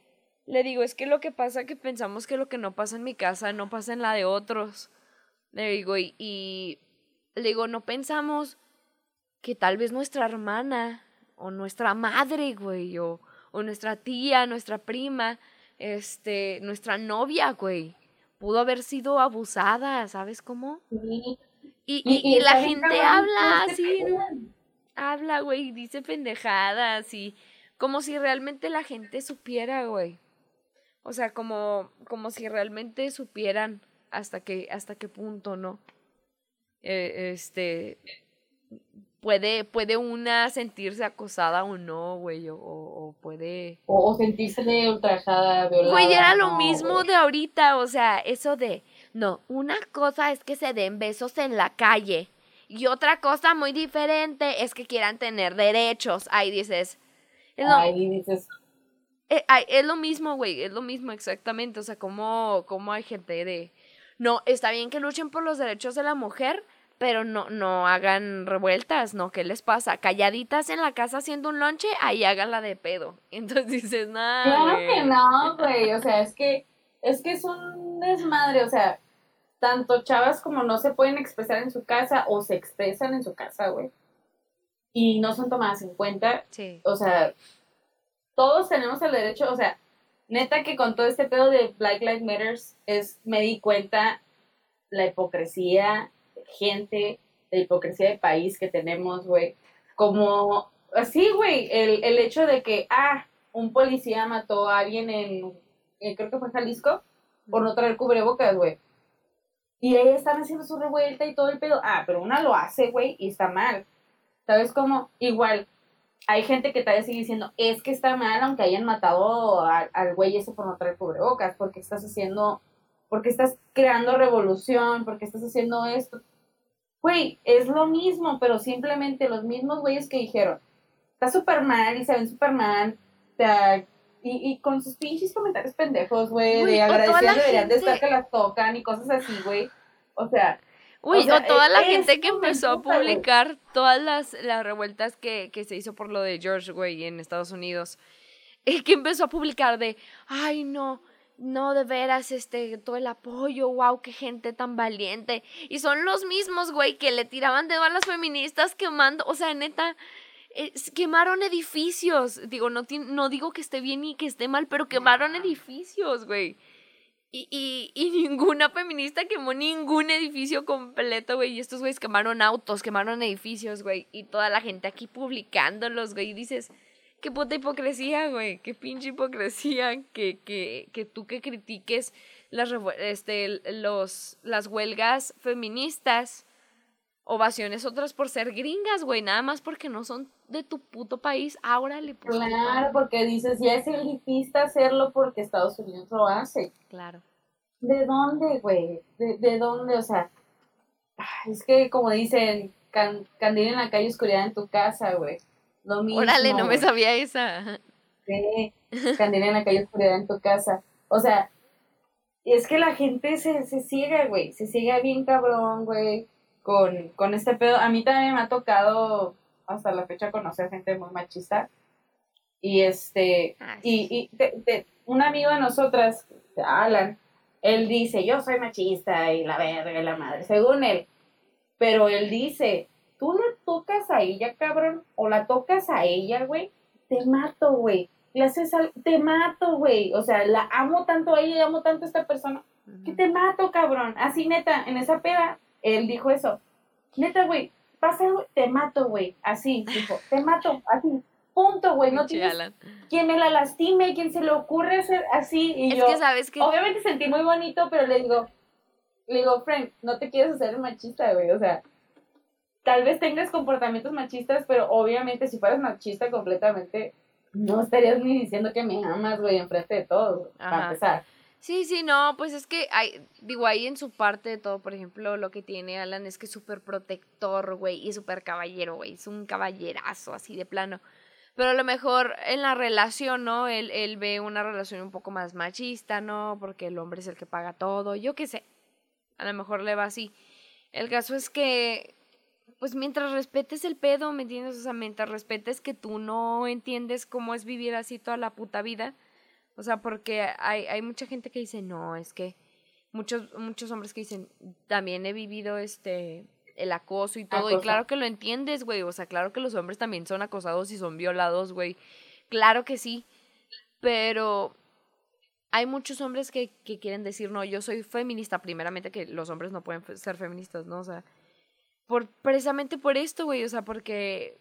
Le digo, es que lo que pasa que pensamos que lo que no pasa en mi casa no pasa en la de otros. Le digo, y, y le digo, no pensamos que tal vez nuestra hermana o nuestra madre, güey, o, o nuestra tía, nuestra prima, este, nuestra novia, güey, pudo haber sido abusada, ¿sabes cómo? Sí. Y, Y- y, y y la gente cabrón, habla así, ¿no? Habla, güey, dice pendejadas y como si realmente la gente supiera, güey. O sea, como, como si realmente supieran hasta qué, hasta qué punto, ¿no? Eh, este, puede, puede una sentirse acosada o no, güey, o, o puede... O, o sentirse de ultrajada, violada. Güey, era lo no, mismo de ahorita, o sea, eso de, no, una cosa es que se den besos en la calle y otra cosa muy diferente es que quieran tener derechos. Ahí dices, es lo, Ay, dices, eh, ay, es lo mismo, güey, es lo mismo exactamente, o sea, como, como hay gente de, no, está bien que luchen por los derechos de la mujer, pero no, no hagan revueltas, ¿no? ¿Qué les pasa? Calladitas en la casa haciendo un lonche, ahí háganla de pedo. [laughs] Entonces dices, nah, Claro güey". que no, güey. O sea, es que, es que es un desmadre. O sea, tanto chavas como no se pueden expresar en su casa o se expresan en su casa, güey. Y no son tomadas en cuenta. Sí. O sea, todos tenemos el derecho, o sea, neta que con todo este pedo de Black Lives Matters es, me di cuenta la hipocresía gente, la hipocresía de país que tenemos, güey. Como, así, güey, el, el hecho de que, ah, un policía mató a alguien en, en- creo que fue Jalisco, por no traer cubrebocas, güey. Y ahí están haciendo su revuelta y todo el pedo. Ah, pero una lo hace, güey, y está mal. ¿Sabes cómo? Igual, hay gente que todavía sigue diciendo, es que está mal aunque hayan matado al güey ese por no traer cubrebocas, porque estás haciendo, porque estás creando revolución, porque estás haciendo esto. Güey, es lo mismo, pero simplemente los mismos güeyes que dijeron, está súper mal y se ven sea, y, y con sus pinches comentarios pendejos, güey, de o toda agradecidas la deberían de estar que las tocan y cosas así, güey. O sea, Uy, O sea, o toda la e- gente que empezó a publicar todas las, las revueltas que, que se hizo por lo de George, güey, en Estados Unidos. Y que empezó a publicar de, ay, no, no, de veras, este, todo el apoyo, wow, qué gente tan valiente. Y son los mismos, güey, que le tiraban dedo a las feministas quemando, o sea, neta, quemaron edificios. Digo, no, no digo que esté bien ni que esté mal, pero quemaron edificios, güey. Y, y, y ninguna feminista quemó ningún edificio completo, güey. Y estos güeyes quemaron autos, quemaron edificios, güey. Y toda la gente aquí publicándolos, güey. Y dices, qué puta hipocresía, güey. Qué pinche hipocresía que, que, que tú que critiques las, este, los, las huelgas feministas, ovaciones otras por ser gringas, güey. Nada más porque no son de tu puto país. Ahora le claro, porque dices, ya es elitista hacerlo porque Estados Unidos lo hace. Claro. ¿De dónde, güey? ¿De, de dónde? O sea, es que como dicen, can, candil en la calle, oscuridad en tu casa, güey. Lo mismo. Órale, no me sabía esa. Sí, candil en la calle, oscuridad en tu casa. O sea, es que la gente se, se ciega, güey. Se ciega bien cabrón, güey, con, con este pedo. A mí también me ha tocado hasta la fecha conocer gente muy machista. Y este, Ay, y, y te- te- un amigo de nosotras, Alan, él dice, yo soy machista y la verga y la madre, según él. Pero él dice, tú la tocas a ella, cabrón, o la tocas a ella, güey, te mato, güey. Le haces al- te mato, güey. O sea, la amo tanto a ella y amo tanto a esta persona que te mato, cabrón. Así, neta, en esa peda, él dijo eso. Neta, güey, pasa, güey, te mato, güey. Así, dijo, te mato, así. Punto, güey. No tienes Alan. quien me la lastime, quien se le ocurre hacer así. Y Es yo, que sabes que obviamente sentí muy bonito, pero le digo, le digo, Frank, no te quieres hacer el machista, güey. O sea, tal vez tengas comportamientos machistas, pero obviamente si fueras machista completamente, no estarías ni diciendo que me amas, güey, enfrente de güey, para empezar. Sí, sí, no, pues es que hay, digo, ahí en su parte de todo, por ejemplo, lo que tiene Alan es que es súper protector, güey, y súper caballero, güey, es un caballerazo así de plano. Pero a lo mejor en la relación, ¿no? Él, él ve una relación un poco más machista, ¿no? Porque el hombre es el que paga todo, yo qué sé. A lo mejor le va así. El caso es que, pues mientras respetes el pedo, ¿me entiendes? O sea, mientras respetes que tú no entiendes cómo es vivir así toda la puta vida, O sea, porque hay, hay mucha gente que dice, no, es que muchos, muchos hombres que dicen, también he vivido este el acoso y todo, y claro que lo entiendes, güey, o sea, claro que los hombres también son acosados y son violados, güey, claro que sí, pero hay muchos hombres que, que quieren decir, no, yo soy feminista, primeramente que los hombres no pueden ser feministas, ¿no? O sea, precisamente por esto, güey, o sea, porque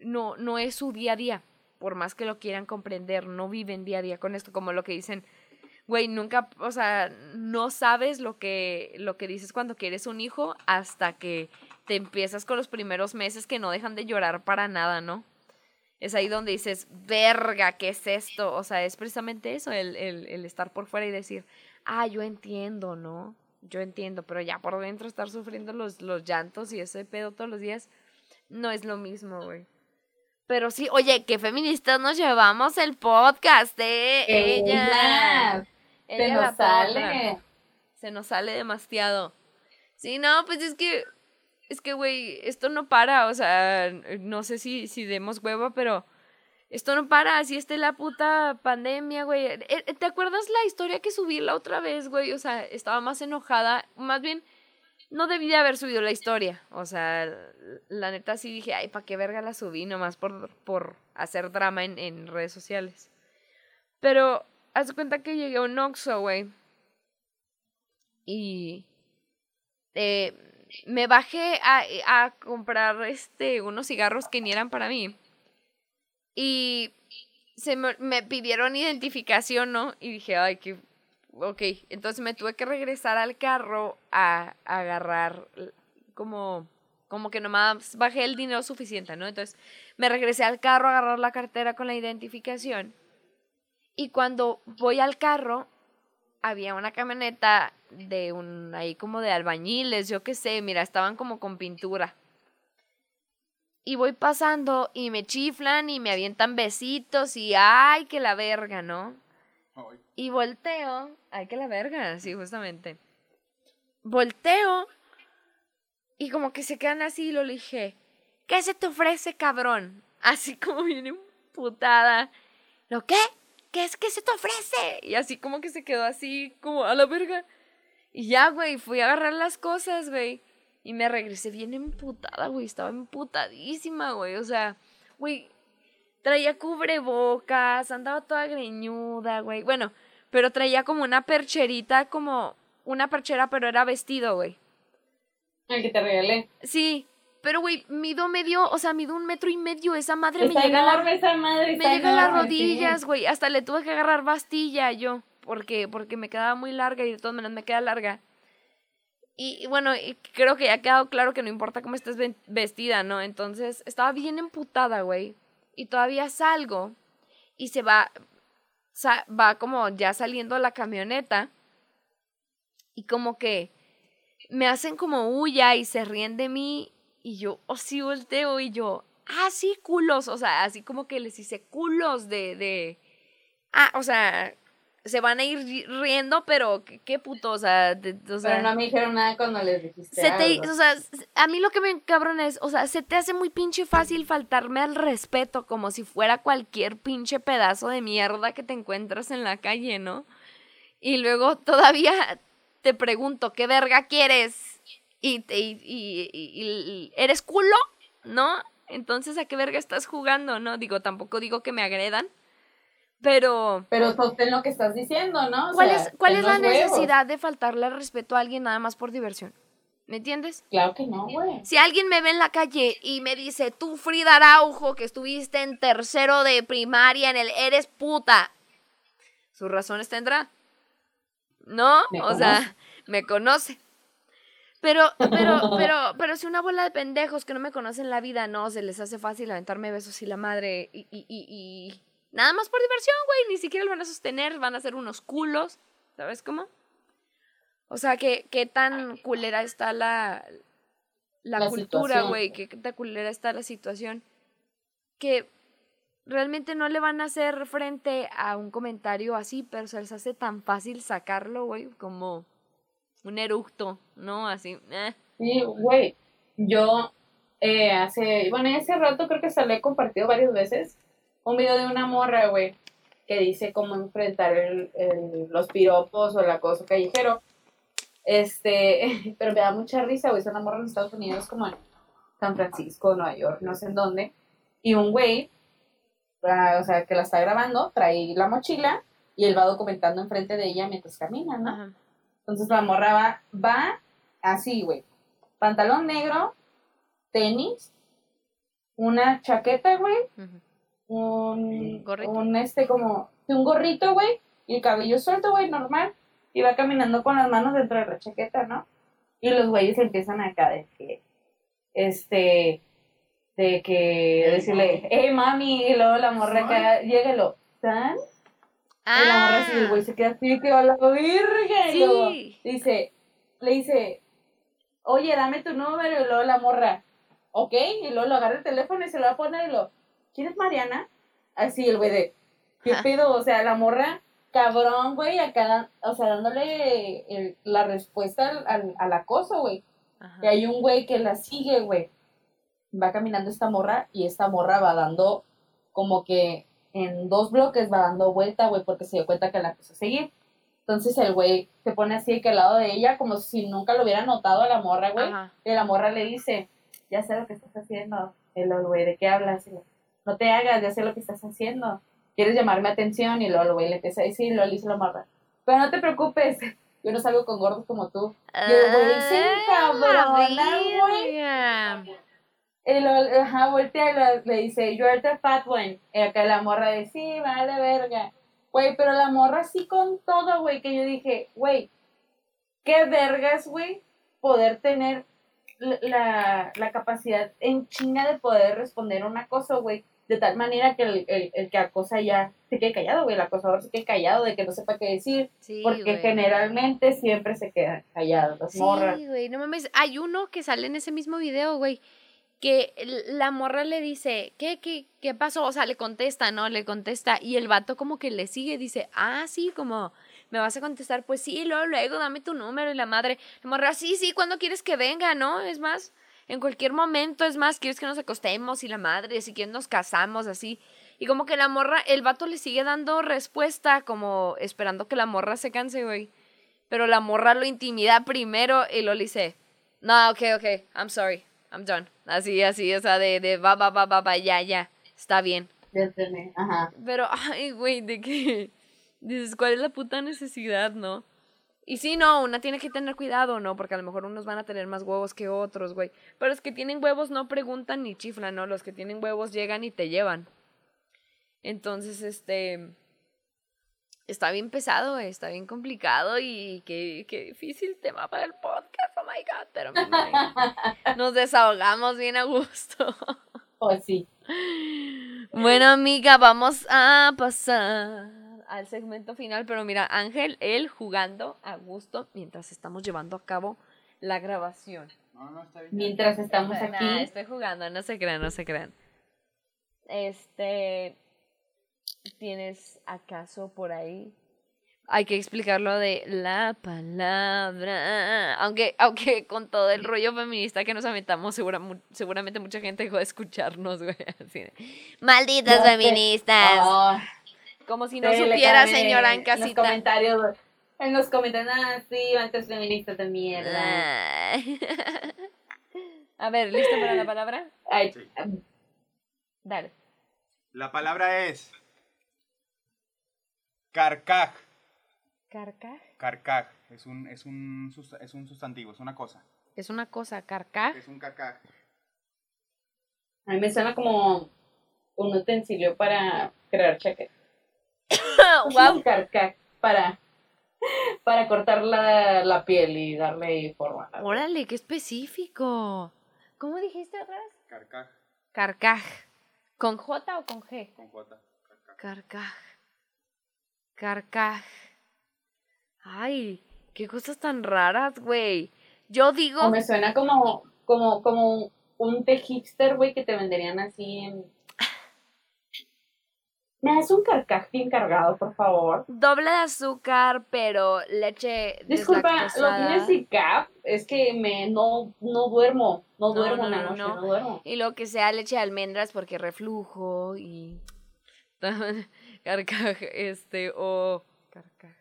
no, no es su día a día, por más que lo quieran comprender, no viven día a día con esto, como lo que dicen, güey, nunca, o sea, no sabes lo que, lo que dices cuando quieres un hijo hasta que te empiezas con los primeros meses que no dejan de llorar para nada, ¿no? Es ahí donde dices, verga, ¿qué es esto? O sea, es precisamente eso, el, el estar por fuera y decir, ah, yo entiendo, ¿no? Yo entiendo, pero ya por dentro estar sufriendo los, los llantos y ese pedo todos los días, no es lo mismo, güey. Pero sí, oye, qué feministas nos llevamos el podcast de ella. Se nos sale. Se nos sale demasiado. Sí, no, pues es que, es que, güey, esto no para, o sea, no sé si, si demos huevo, pero esto no para, así está la puta pandemia, güey. Eh, eh, ¿Te acuerdas la historia que subí la otra vez, güey? O sea, estaba más enojada, más bien, no debí de haber subido la historia, o sea, la neta sí dije, ay, ¿para qué verga la subí? Nomás por, por hacer drama en, en redes sociales. Pero haz cuenta que llegué a un Oxxo, güey. Y eh, me bajé a, a, comprar este unos cigarros que ni eran para mí. Y se me, me, pidieron identificación, ¿no? Y dije, ay, que... Ok, entonces me tuve que regresar al carro a, agarrar como como que nomás bajé el dinero suficiente, ¿no? Entonces me regresé al carro a agarrar la cartera con la identificación y cuando voy al carro, había una camioneta de un, ahí como de albañiles, yo qué sé, mira, estaban como con pintura. Y voy pasando y me chiflan y me avientan besitos y ay, que la verga, ¿no? Y volteo, ay, que la verga, sí, justamente. Volteo y como que se quedan así y lo dije, ¿qué se te ofrece, cabrón? Así como viene putada. ¿Lo qué? ¿qué es que se te ofrece? Y así como que se quedó así, como a la verga. Y ya, güey, fui a agarrar las cosas, güey. Y me regresé bien emputada, güey. Estaba emputadísima, güey. O sea, güey, traía cubrebocas, andaba toda greñuda, güey. Bueno, pero traía como una percherita, como una perchera, pero era vestido, güey. El que te regalé. Sí, pero, güey, mido medio, o sea, mido un metro y medio. Esa madre me llega a esa madre, me llega a las rodillas, güey. Hasta le tuve que agarrar bastilla yo. Porque, porque me quedaba muy larga y de todas maneras me queda larga. Y, bueno, creo que ya ha quedado claro que no importa cómo estés vestida, ¿no? Entonces, estaba bien emputada, güey. Y todavía salgo. Y se va. va como ya saliendo la camioneta. Y como que me hacen como huya y se ríen de mí y yo, oh, sí volteo y yo, ah, sí, culos. O sea, así como que les hice culos de, de. Ah, o sea, se van a ir riendo, pero qué, puto, o sea, o sea, Pero no me dijeron nada cuando les dijiste. Se te, o sea, a mí lo que me cabrón es, o sea, se te hace muy pinche fácil faltarme al respeto, como si fuera cualquier pinche pedazo de mierda que te encuentras en la calle, ¿no? Y luego todavía te pregunto, ¿qué verga quieres? y, y, y, eres culo, ¿no? Entonces, ¿a qué verga estás jugando, no? Digo, tampoco digo que me agredan, pero... Pero sostén lo que estás diciendo, ¿no? ¿Cuál es, cuál es la necesidad de faltarle respeto a alguien nada más por diversión? ¿Me entiendes? Claro que no, güey. Si alguien me ve en la calle y me dice, tú Frida Araujo, que estuviste en tercero de primaria en el Eres puta, sus razones tendrá. ¿No? o sea, [laughs] me conoce. Pero, pero, pero, pero si una bola de pendejos que no me conocen la vida, no, se les hace fácil aventarme besos y la madre y, y, y, y nada más por diversión, güey, ni siquiera lo van a sostener, van a ser unos culos, ¿sabes cómo? O sea, que qué tan culera está la, la, cultura, güey, qué tan culera está la situación, que realmente no le van a hacer frente a un comentario así, pero se les hace tan fácil sacarlo, güey, como un eructo, ¿no? Así. Eh. Sí, güey. Yo eh, hace, bueno, ese rato creo que se lo he compartido varias veces, un video de una morra, güey, que dice cómo enfrentar el, el- los piropos o el acoso callejero. Este, [laughs] pero me da mucha risa, güey. Es una morra en Estados Unidos, como en San Francisco, Nueva York, no sé en dónde. Y un güey, ah, o sea, que la está grabando, trae la mochila y él va documentando enfrente de ella mientras camina, ¿no? Ajá. Entonces la morra va, va así, güey. Pantalón negro, tenis, una chaqueta, güey. Un, Gorrito. un este como, un gorrito, güey, y el cabello suelto, güey, normal. Y va caminando con las manos dentro de la chaqueta, ¿no? Y los güeyes empiezan acá de que, este, de que decirle, hey mami, y luego la morra acá, lléguelo, ¿tan? Y la morra así, el güey se queda así, que a la virgen. Y luego Sí. dice, le dice, oye, dame tu número. Y luego la morra, ok. Y luego lo agarra el teléfono y se lo va a poner y lo, ¿quieres Mariana? Así el güey de, ¿qué Ajá. pedo? O sea, la morra, cabrón, güey, acá, o sea, dándole el- la respuesta al, al, al acoso, güey. Y hay un güey que la sigue, güey. Va caminando esta morra y esta morra va dando como que en dos bloques va dando vuelta, güey, porque se dio cuenta que la quiso seguir. Entonces el güey se pone así que al lado de ella, como si nunca lo hubiera notado a la morra, güey. Y la morra le dice, ya sé lo que estás haciendo. El güey, ¿de qué hablas? Y no te hagas, ya sé lo que estás haciendo. Quieres llamarme atención. Y luego el güey le empieza a decir, le dice la morra, pero no te preocupes, yo no salgo con gordos como tú. Y el güey se Ah, encabrona, güey. Y lo, ajá, voltea y lo- le dice, you're the fat one. Y acá la morra de, sí, vale, verga. Güey, pero la morra sí con todo, güey, que yo dije, güey, qué vergas, güey, poder tener la- la, capacidad en China de poder responder una cosa, güey, de tal manera que el, el, el que acosa ya se quede callado, güey, el acosador se quede callado, de que no sepa qué decir, Sí, porque güey. generalmente siempre se quedan callados las morras. Sí, güey, no mames. Hay uno que sale en ese mismo video, güey. Que la morra le dice, ¿qué, qué, qué pasó? O sea, le contesta, ¿no? Le contesta. Y el vato como que le sigue, dice, ah, sí, como, ¿me vas a contestar? Pues sí, luego, luego, dame tu número. Y la madre, la morra, sí, sí, ¿cuándo quieres que venga, no? Es más, en cualquier momento, es más, ¿quieres que nos acostemos? Y la madre, si quieres nos casamos, así. Y como que la morra, el vato le sigue dando respuesta, como esperando que la morra se canse, güey. Pero la morra lo intimida primero y lo le dice, no, ok, ok, I'm sorry, I'm done. Así, así, o sea, de, de va, va, va, va, va, ya, ya, está bien. Ajá. Pero, [laughs] ay, güey, de que dices, ¿cuál es la puta necesidad, no? Y sí, no, una tiene que tener cuidado, ¿no? Porque a lo mejor unos van a tener más huevos que otros, güey. Pero los que tienen huevos no preguntan ni chiflan, ¿no? Los que tienen huevos llegan y te llevan. Entonces, este... Está bien pesado, güey, está bien complicado y qué, qué difícil tema para el podcast, oh my god, pero nos desahogamos bien a gusto. Pues sí. Bueno, amiga, vamos a pasar al segmento final, pero mira, Ángel, él jugando a gusto mientras estamos llevando a cabo la grabación. No, no, está bien. Mientras estamos Nah, aquí, estoy jugando, no se crean, no se crean. Este, ¿tienes acaso por ahí? Hay que explicarlo de la palabra. Aunque, aunque con todo el rollo feminista que nos aventamos, segura, mu- seguramente mucha gente dejó de escucharnos, güey. Así de, Malditas feministas. Como si no le supiera, señora, en En los casita. comentarios, en los comentarios, ah, sí, antes feministas de mierda. [laughs] A ver, ¿listo para la palabra? Ay, Sí. Dale. La palabra es. Carcaj. Carcaj. Carcaj. Es un, es, un, es un sustantivo, es una cosa. Es una cosa, carcaj. Es un carcaj. a mí me suena como un utensilio para crear chaquetas. [coughs] Un carcaj para, para cortar la, la piel y darle forma. Órale, qué específico. ¿Cómo dijiste vez? Carcaj. Carcaj. ¿Con J o con G? Con J. Carcaj. Carcaj. Carcaj. Ay, qué cosas tan raras, güey. Yo digo. O me suena como, como, como un té hipster, güey, que te venderían así en... ¿Me das un carcaj bien cargado, por favor? Doble de azúcar, pero leche Disculpa, ¿lo tienes ICAP? Es que me no, no duermo, no No, duermo no, una no, noche, no. no, duermo. Y lo que sea leche de almendras porque reflujo y... [laughs] Carcaj, este, o. Carcaj.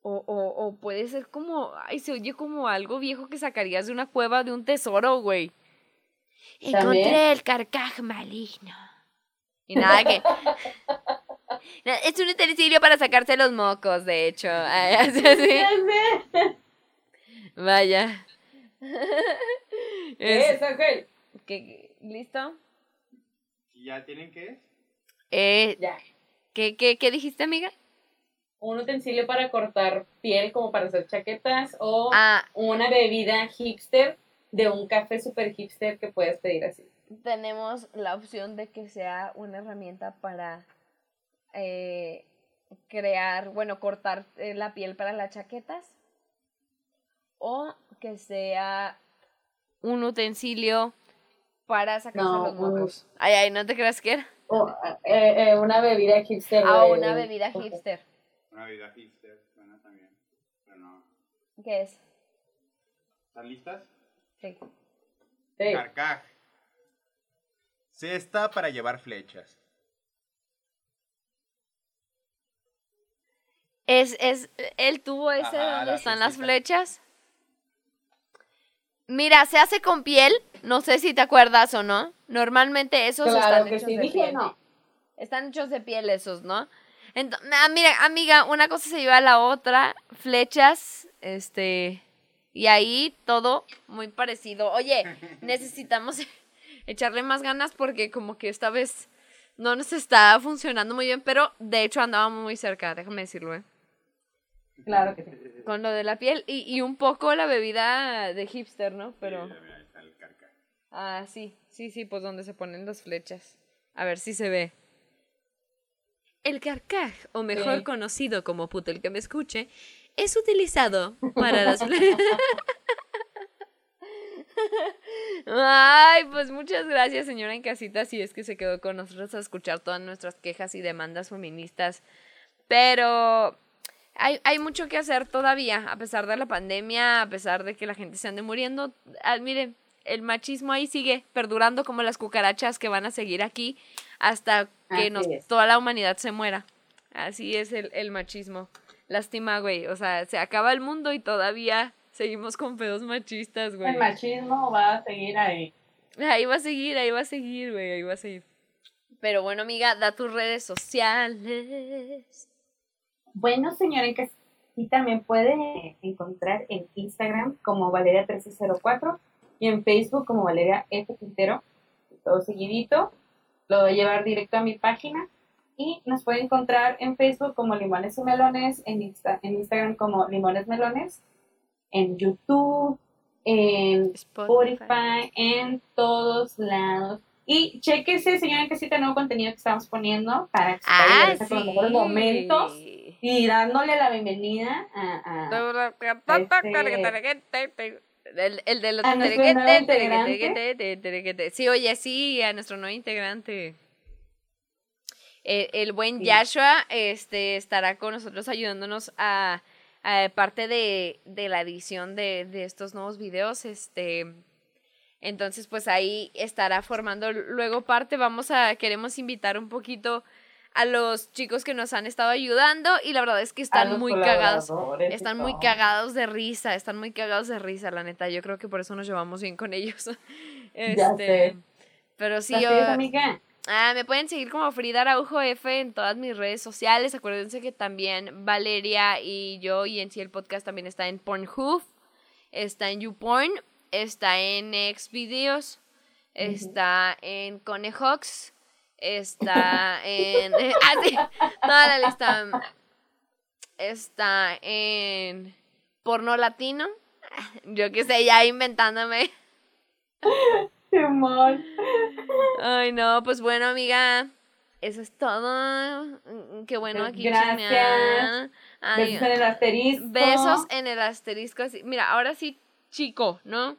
O, o, o puede ser como. Ay, se oye como algo viejo que sacarías de una cueva de un tesoro, güey. También. Encontré el carcaj maligno. Y nada que. Es un utensilio para sacarse los mocos, de hecho. [laughs] Ay, [laughs] así, así. Vaya. [laughs] ¿Qué Es- es, Ángel? ¿qué- ¿Listo? ¿Y ya tienen qué? Eh, Ya. ¿qué, qué, ¿Qué dijiste, amiga? Un utensilio para cortar piel, como para hacer chaquetas, o Ah, una bebida hipster de un café super hipster que puedes pedir así. Tenemos la opción de que sea una herramienta para eh, crear, bueno, cortar eh, la piel para las chaquetas. O que sea un utensilio para sacarse No, los mocos. Ay, ay, no te creas que era. O eh, eh, una bebida hipster. Ah, de- una bebida hipster. Una bebida hipster, suena también. Pero no. ¿Qué es? ¿Están listas? Sí. Sí. Carcaj. Cesta para llevar flechas. Es, es el tubo ese Ajá, donde la están las flechas. Mira, se hace con piel, no sé si te acuerdas o no. Normalmente esos Claro están que hechos sí, de dije piel. no. Están hechos de piel esos, ¿no? Entonces, mira, amiga, una cosa se lleva a la otra, flechas, este, y ahí todo muy parecido. Oye, [laughs] necesitamos echarle más ganas porque como que esta vez no nos está funcionando muy bien, pero de hecho andábamos muy cerca, déjame decirlo, ¿eh? Claro que sí. Con lo de la piel y, y un poco la bebida de hipster, ¿no? Pero, ah, sí, sí, sí, pues donde se ponen las flechas. A ver si se ve. El carcaj, o mejor Sí. conocido como puto el que me escuche, es utilizado para las [laughs] flechas. Ay, pues muchas gracias, señora en casita, si es que se quedó con nosotros a escuchar todas nuestras quejas y demandas feministas. Pero hay, hay mucho que hacer todavía, a pesar de la pandemia, a pesar de que la gente se ande muriendo. Ah, miren, el machismo ahí sigue perdurando como las cucarachas que van a seguir aquí hasta que nos, toda la humanidad se muera. Así es el, el machismo. Lástima, güey. O sea, se acaba el mundo y todavía seguimos con pedos machistas, güey. El machismo va a seguir ahí. Ahí va a seguir, ahí va a seguir, güey, ahí va a seguir. Pero bueno, amiga, da tus redes sociales. Bueno, señora, en casita me puede encontrar en Instagram como Valeria1304 y en Facebook como Valeria F. Quintero, todo seguidito. Lo voy a llevar directo a mi página y nos puede encontrar en Facebook como Limones y Melones, en, Insta- en Instagram como Limones Melones, en YouTube, en Spotify, en todos lados. Y chéquese, señora, casita, el nuevo contenido que estamos poniendo para que Ah, con los mejores momentos sí. y dándole la bienvenida a, a- El, el de los A integrante. Sí, oye, sí, a nuestro nuevo integrante. El, el buen Sí. Yashua este, estará con nosotros ayudándonos a, a parte de, de la edición de, de estos nuevos videos. Este, entonces, pues ahí estará formando luego parte. Vamos a, queremos invitar un poquito a los chicos que nos han estado ayudando y la verdad es que están muy cagados. Están muy cagados de risa, están muy cagados de risa, la neta. Yo creo que por eso nos llevamos bien con ellos. [laughs] Ya Este, sé. pero sí, ¿Las yo, amiga? Ah, me pueden seguir como Frida Araujo F en todas mis redes sociales. Acuérdense que también Valeria y yo y en sí el podcast también está en Pornhub, está en YouPorn, está en Xvideos, está en Conehox, está en... [laughs] ah, sí, toda la lista. Está en porno latino. [laughs] Yo qué sé, ya inventándome. [laughs] [laughs] Simón. Ay, no, pues bueno, amiga. Eso es todo. Mm, Qué bueno aquí. gracias. Ay, Besos en el asterisco. besos en el asterisco. así. Mira, ahora sí, chico, ¿no?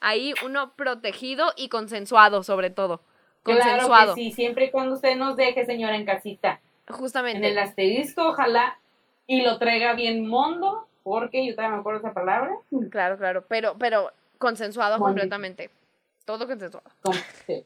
Ahí uno protegido y consensuado, sobre todo. Consensuado. Claro que sí, siempre y cuando usted nos deje, señora, en casita. En Justamente. el asterisco, ojalá, y lo traiga bien mondo, porque yo también me acuerdo esa palabra. Claro, claro. Pero, pero consensuado completamente. Todo consensuado. Con- sí.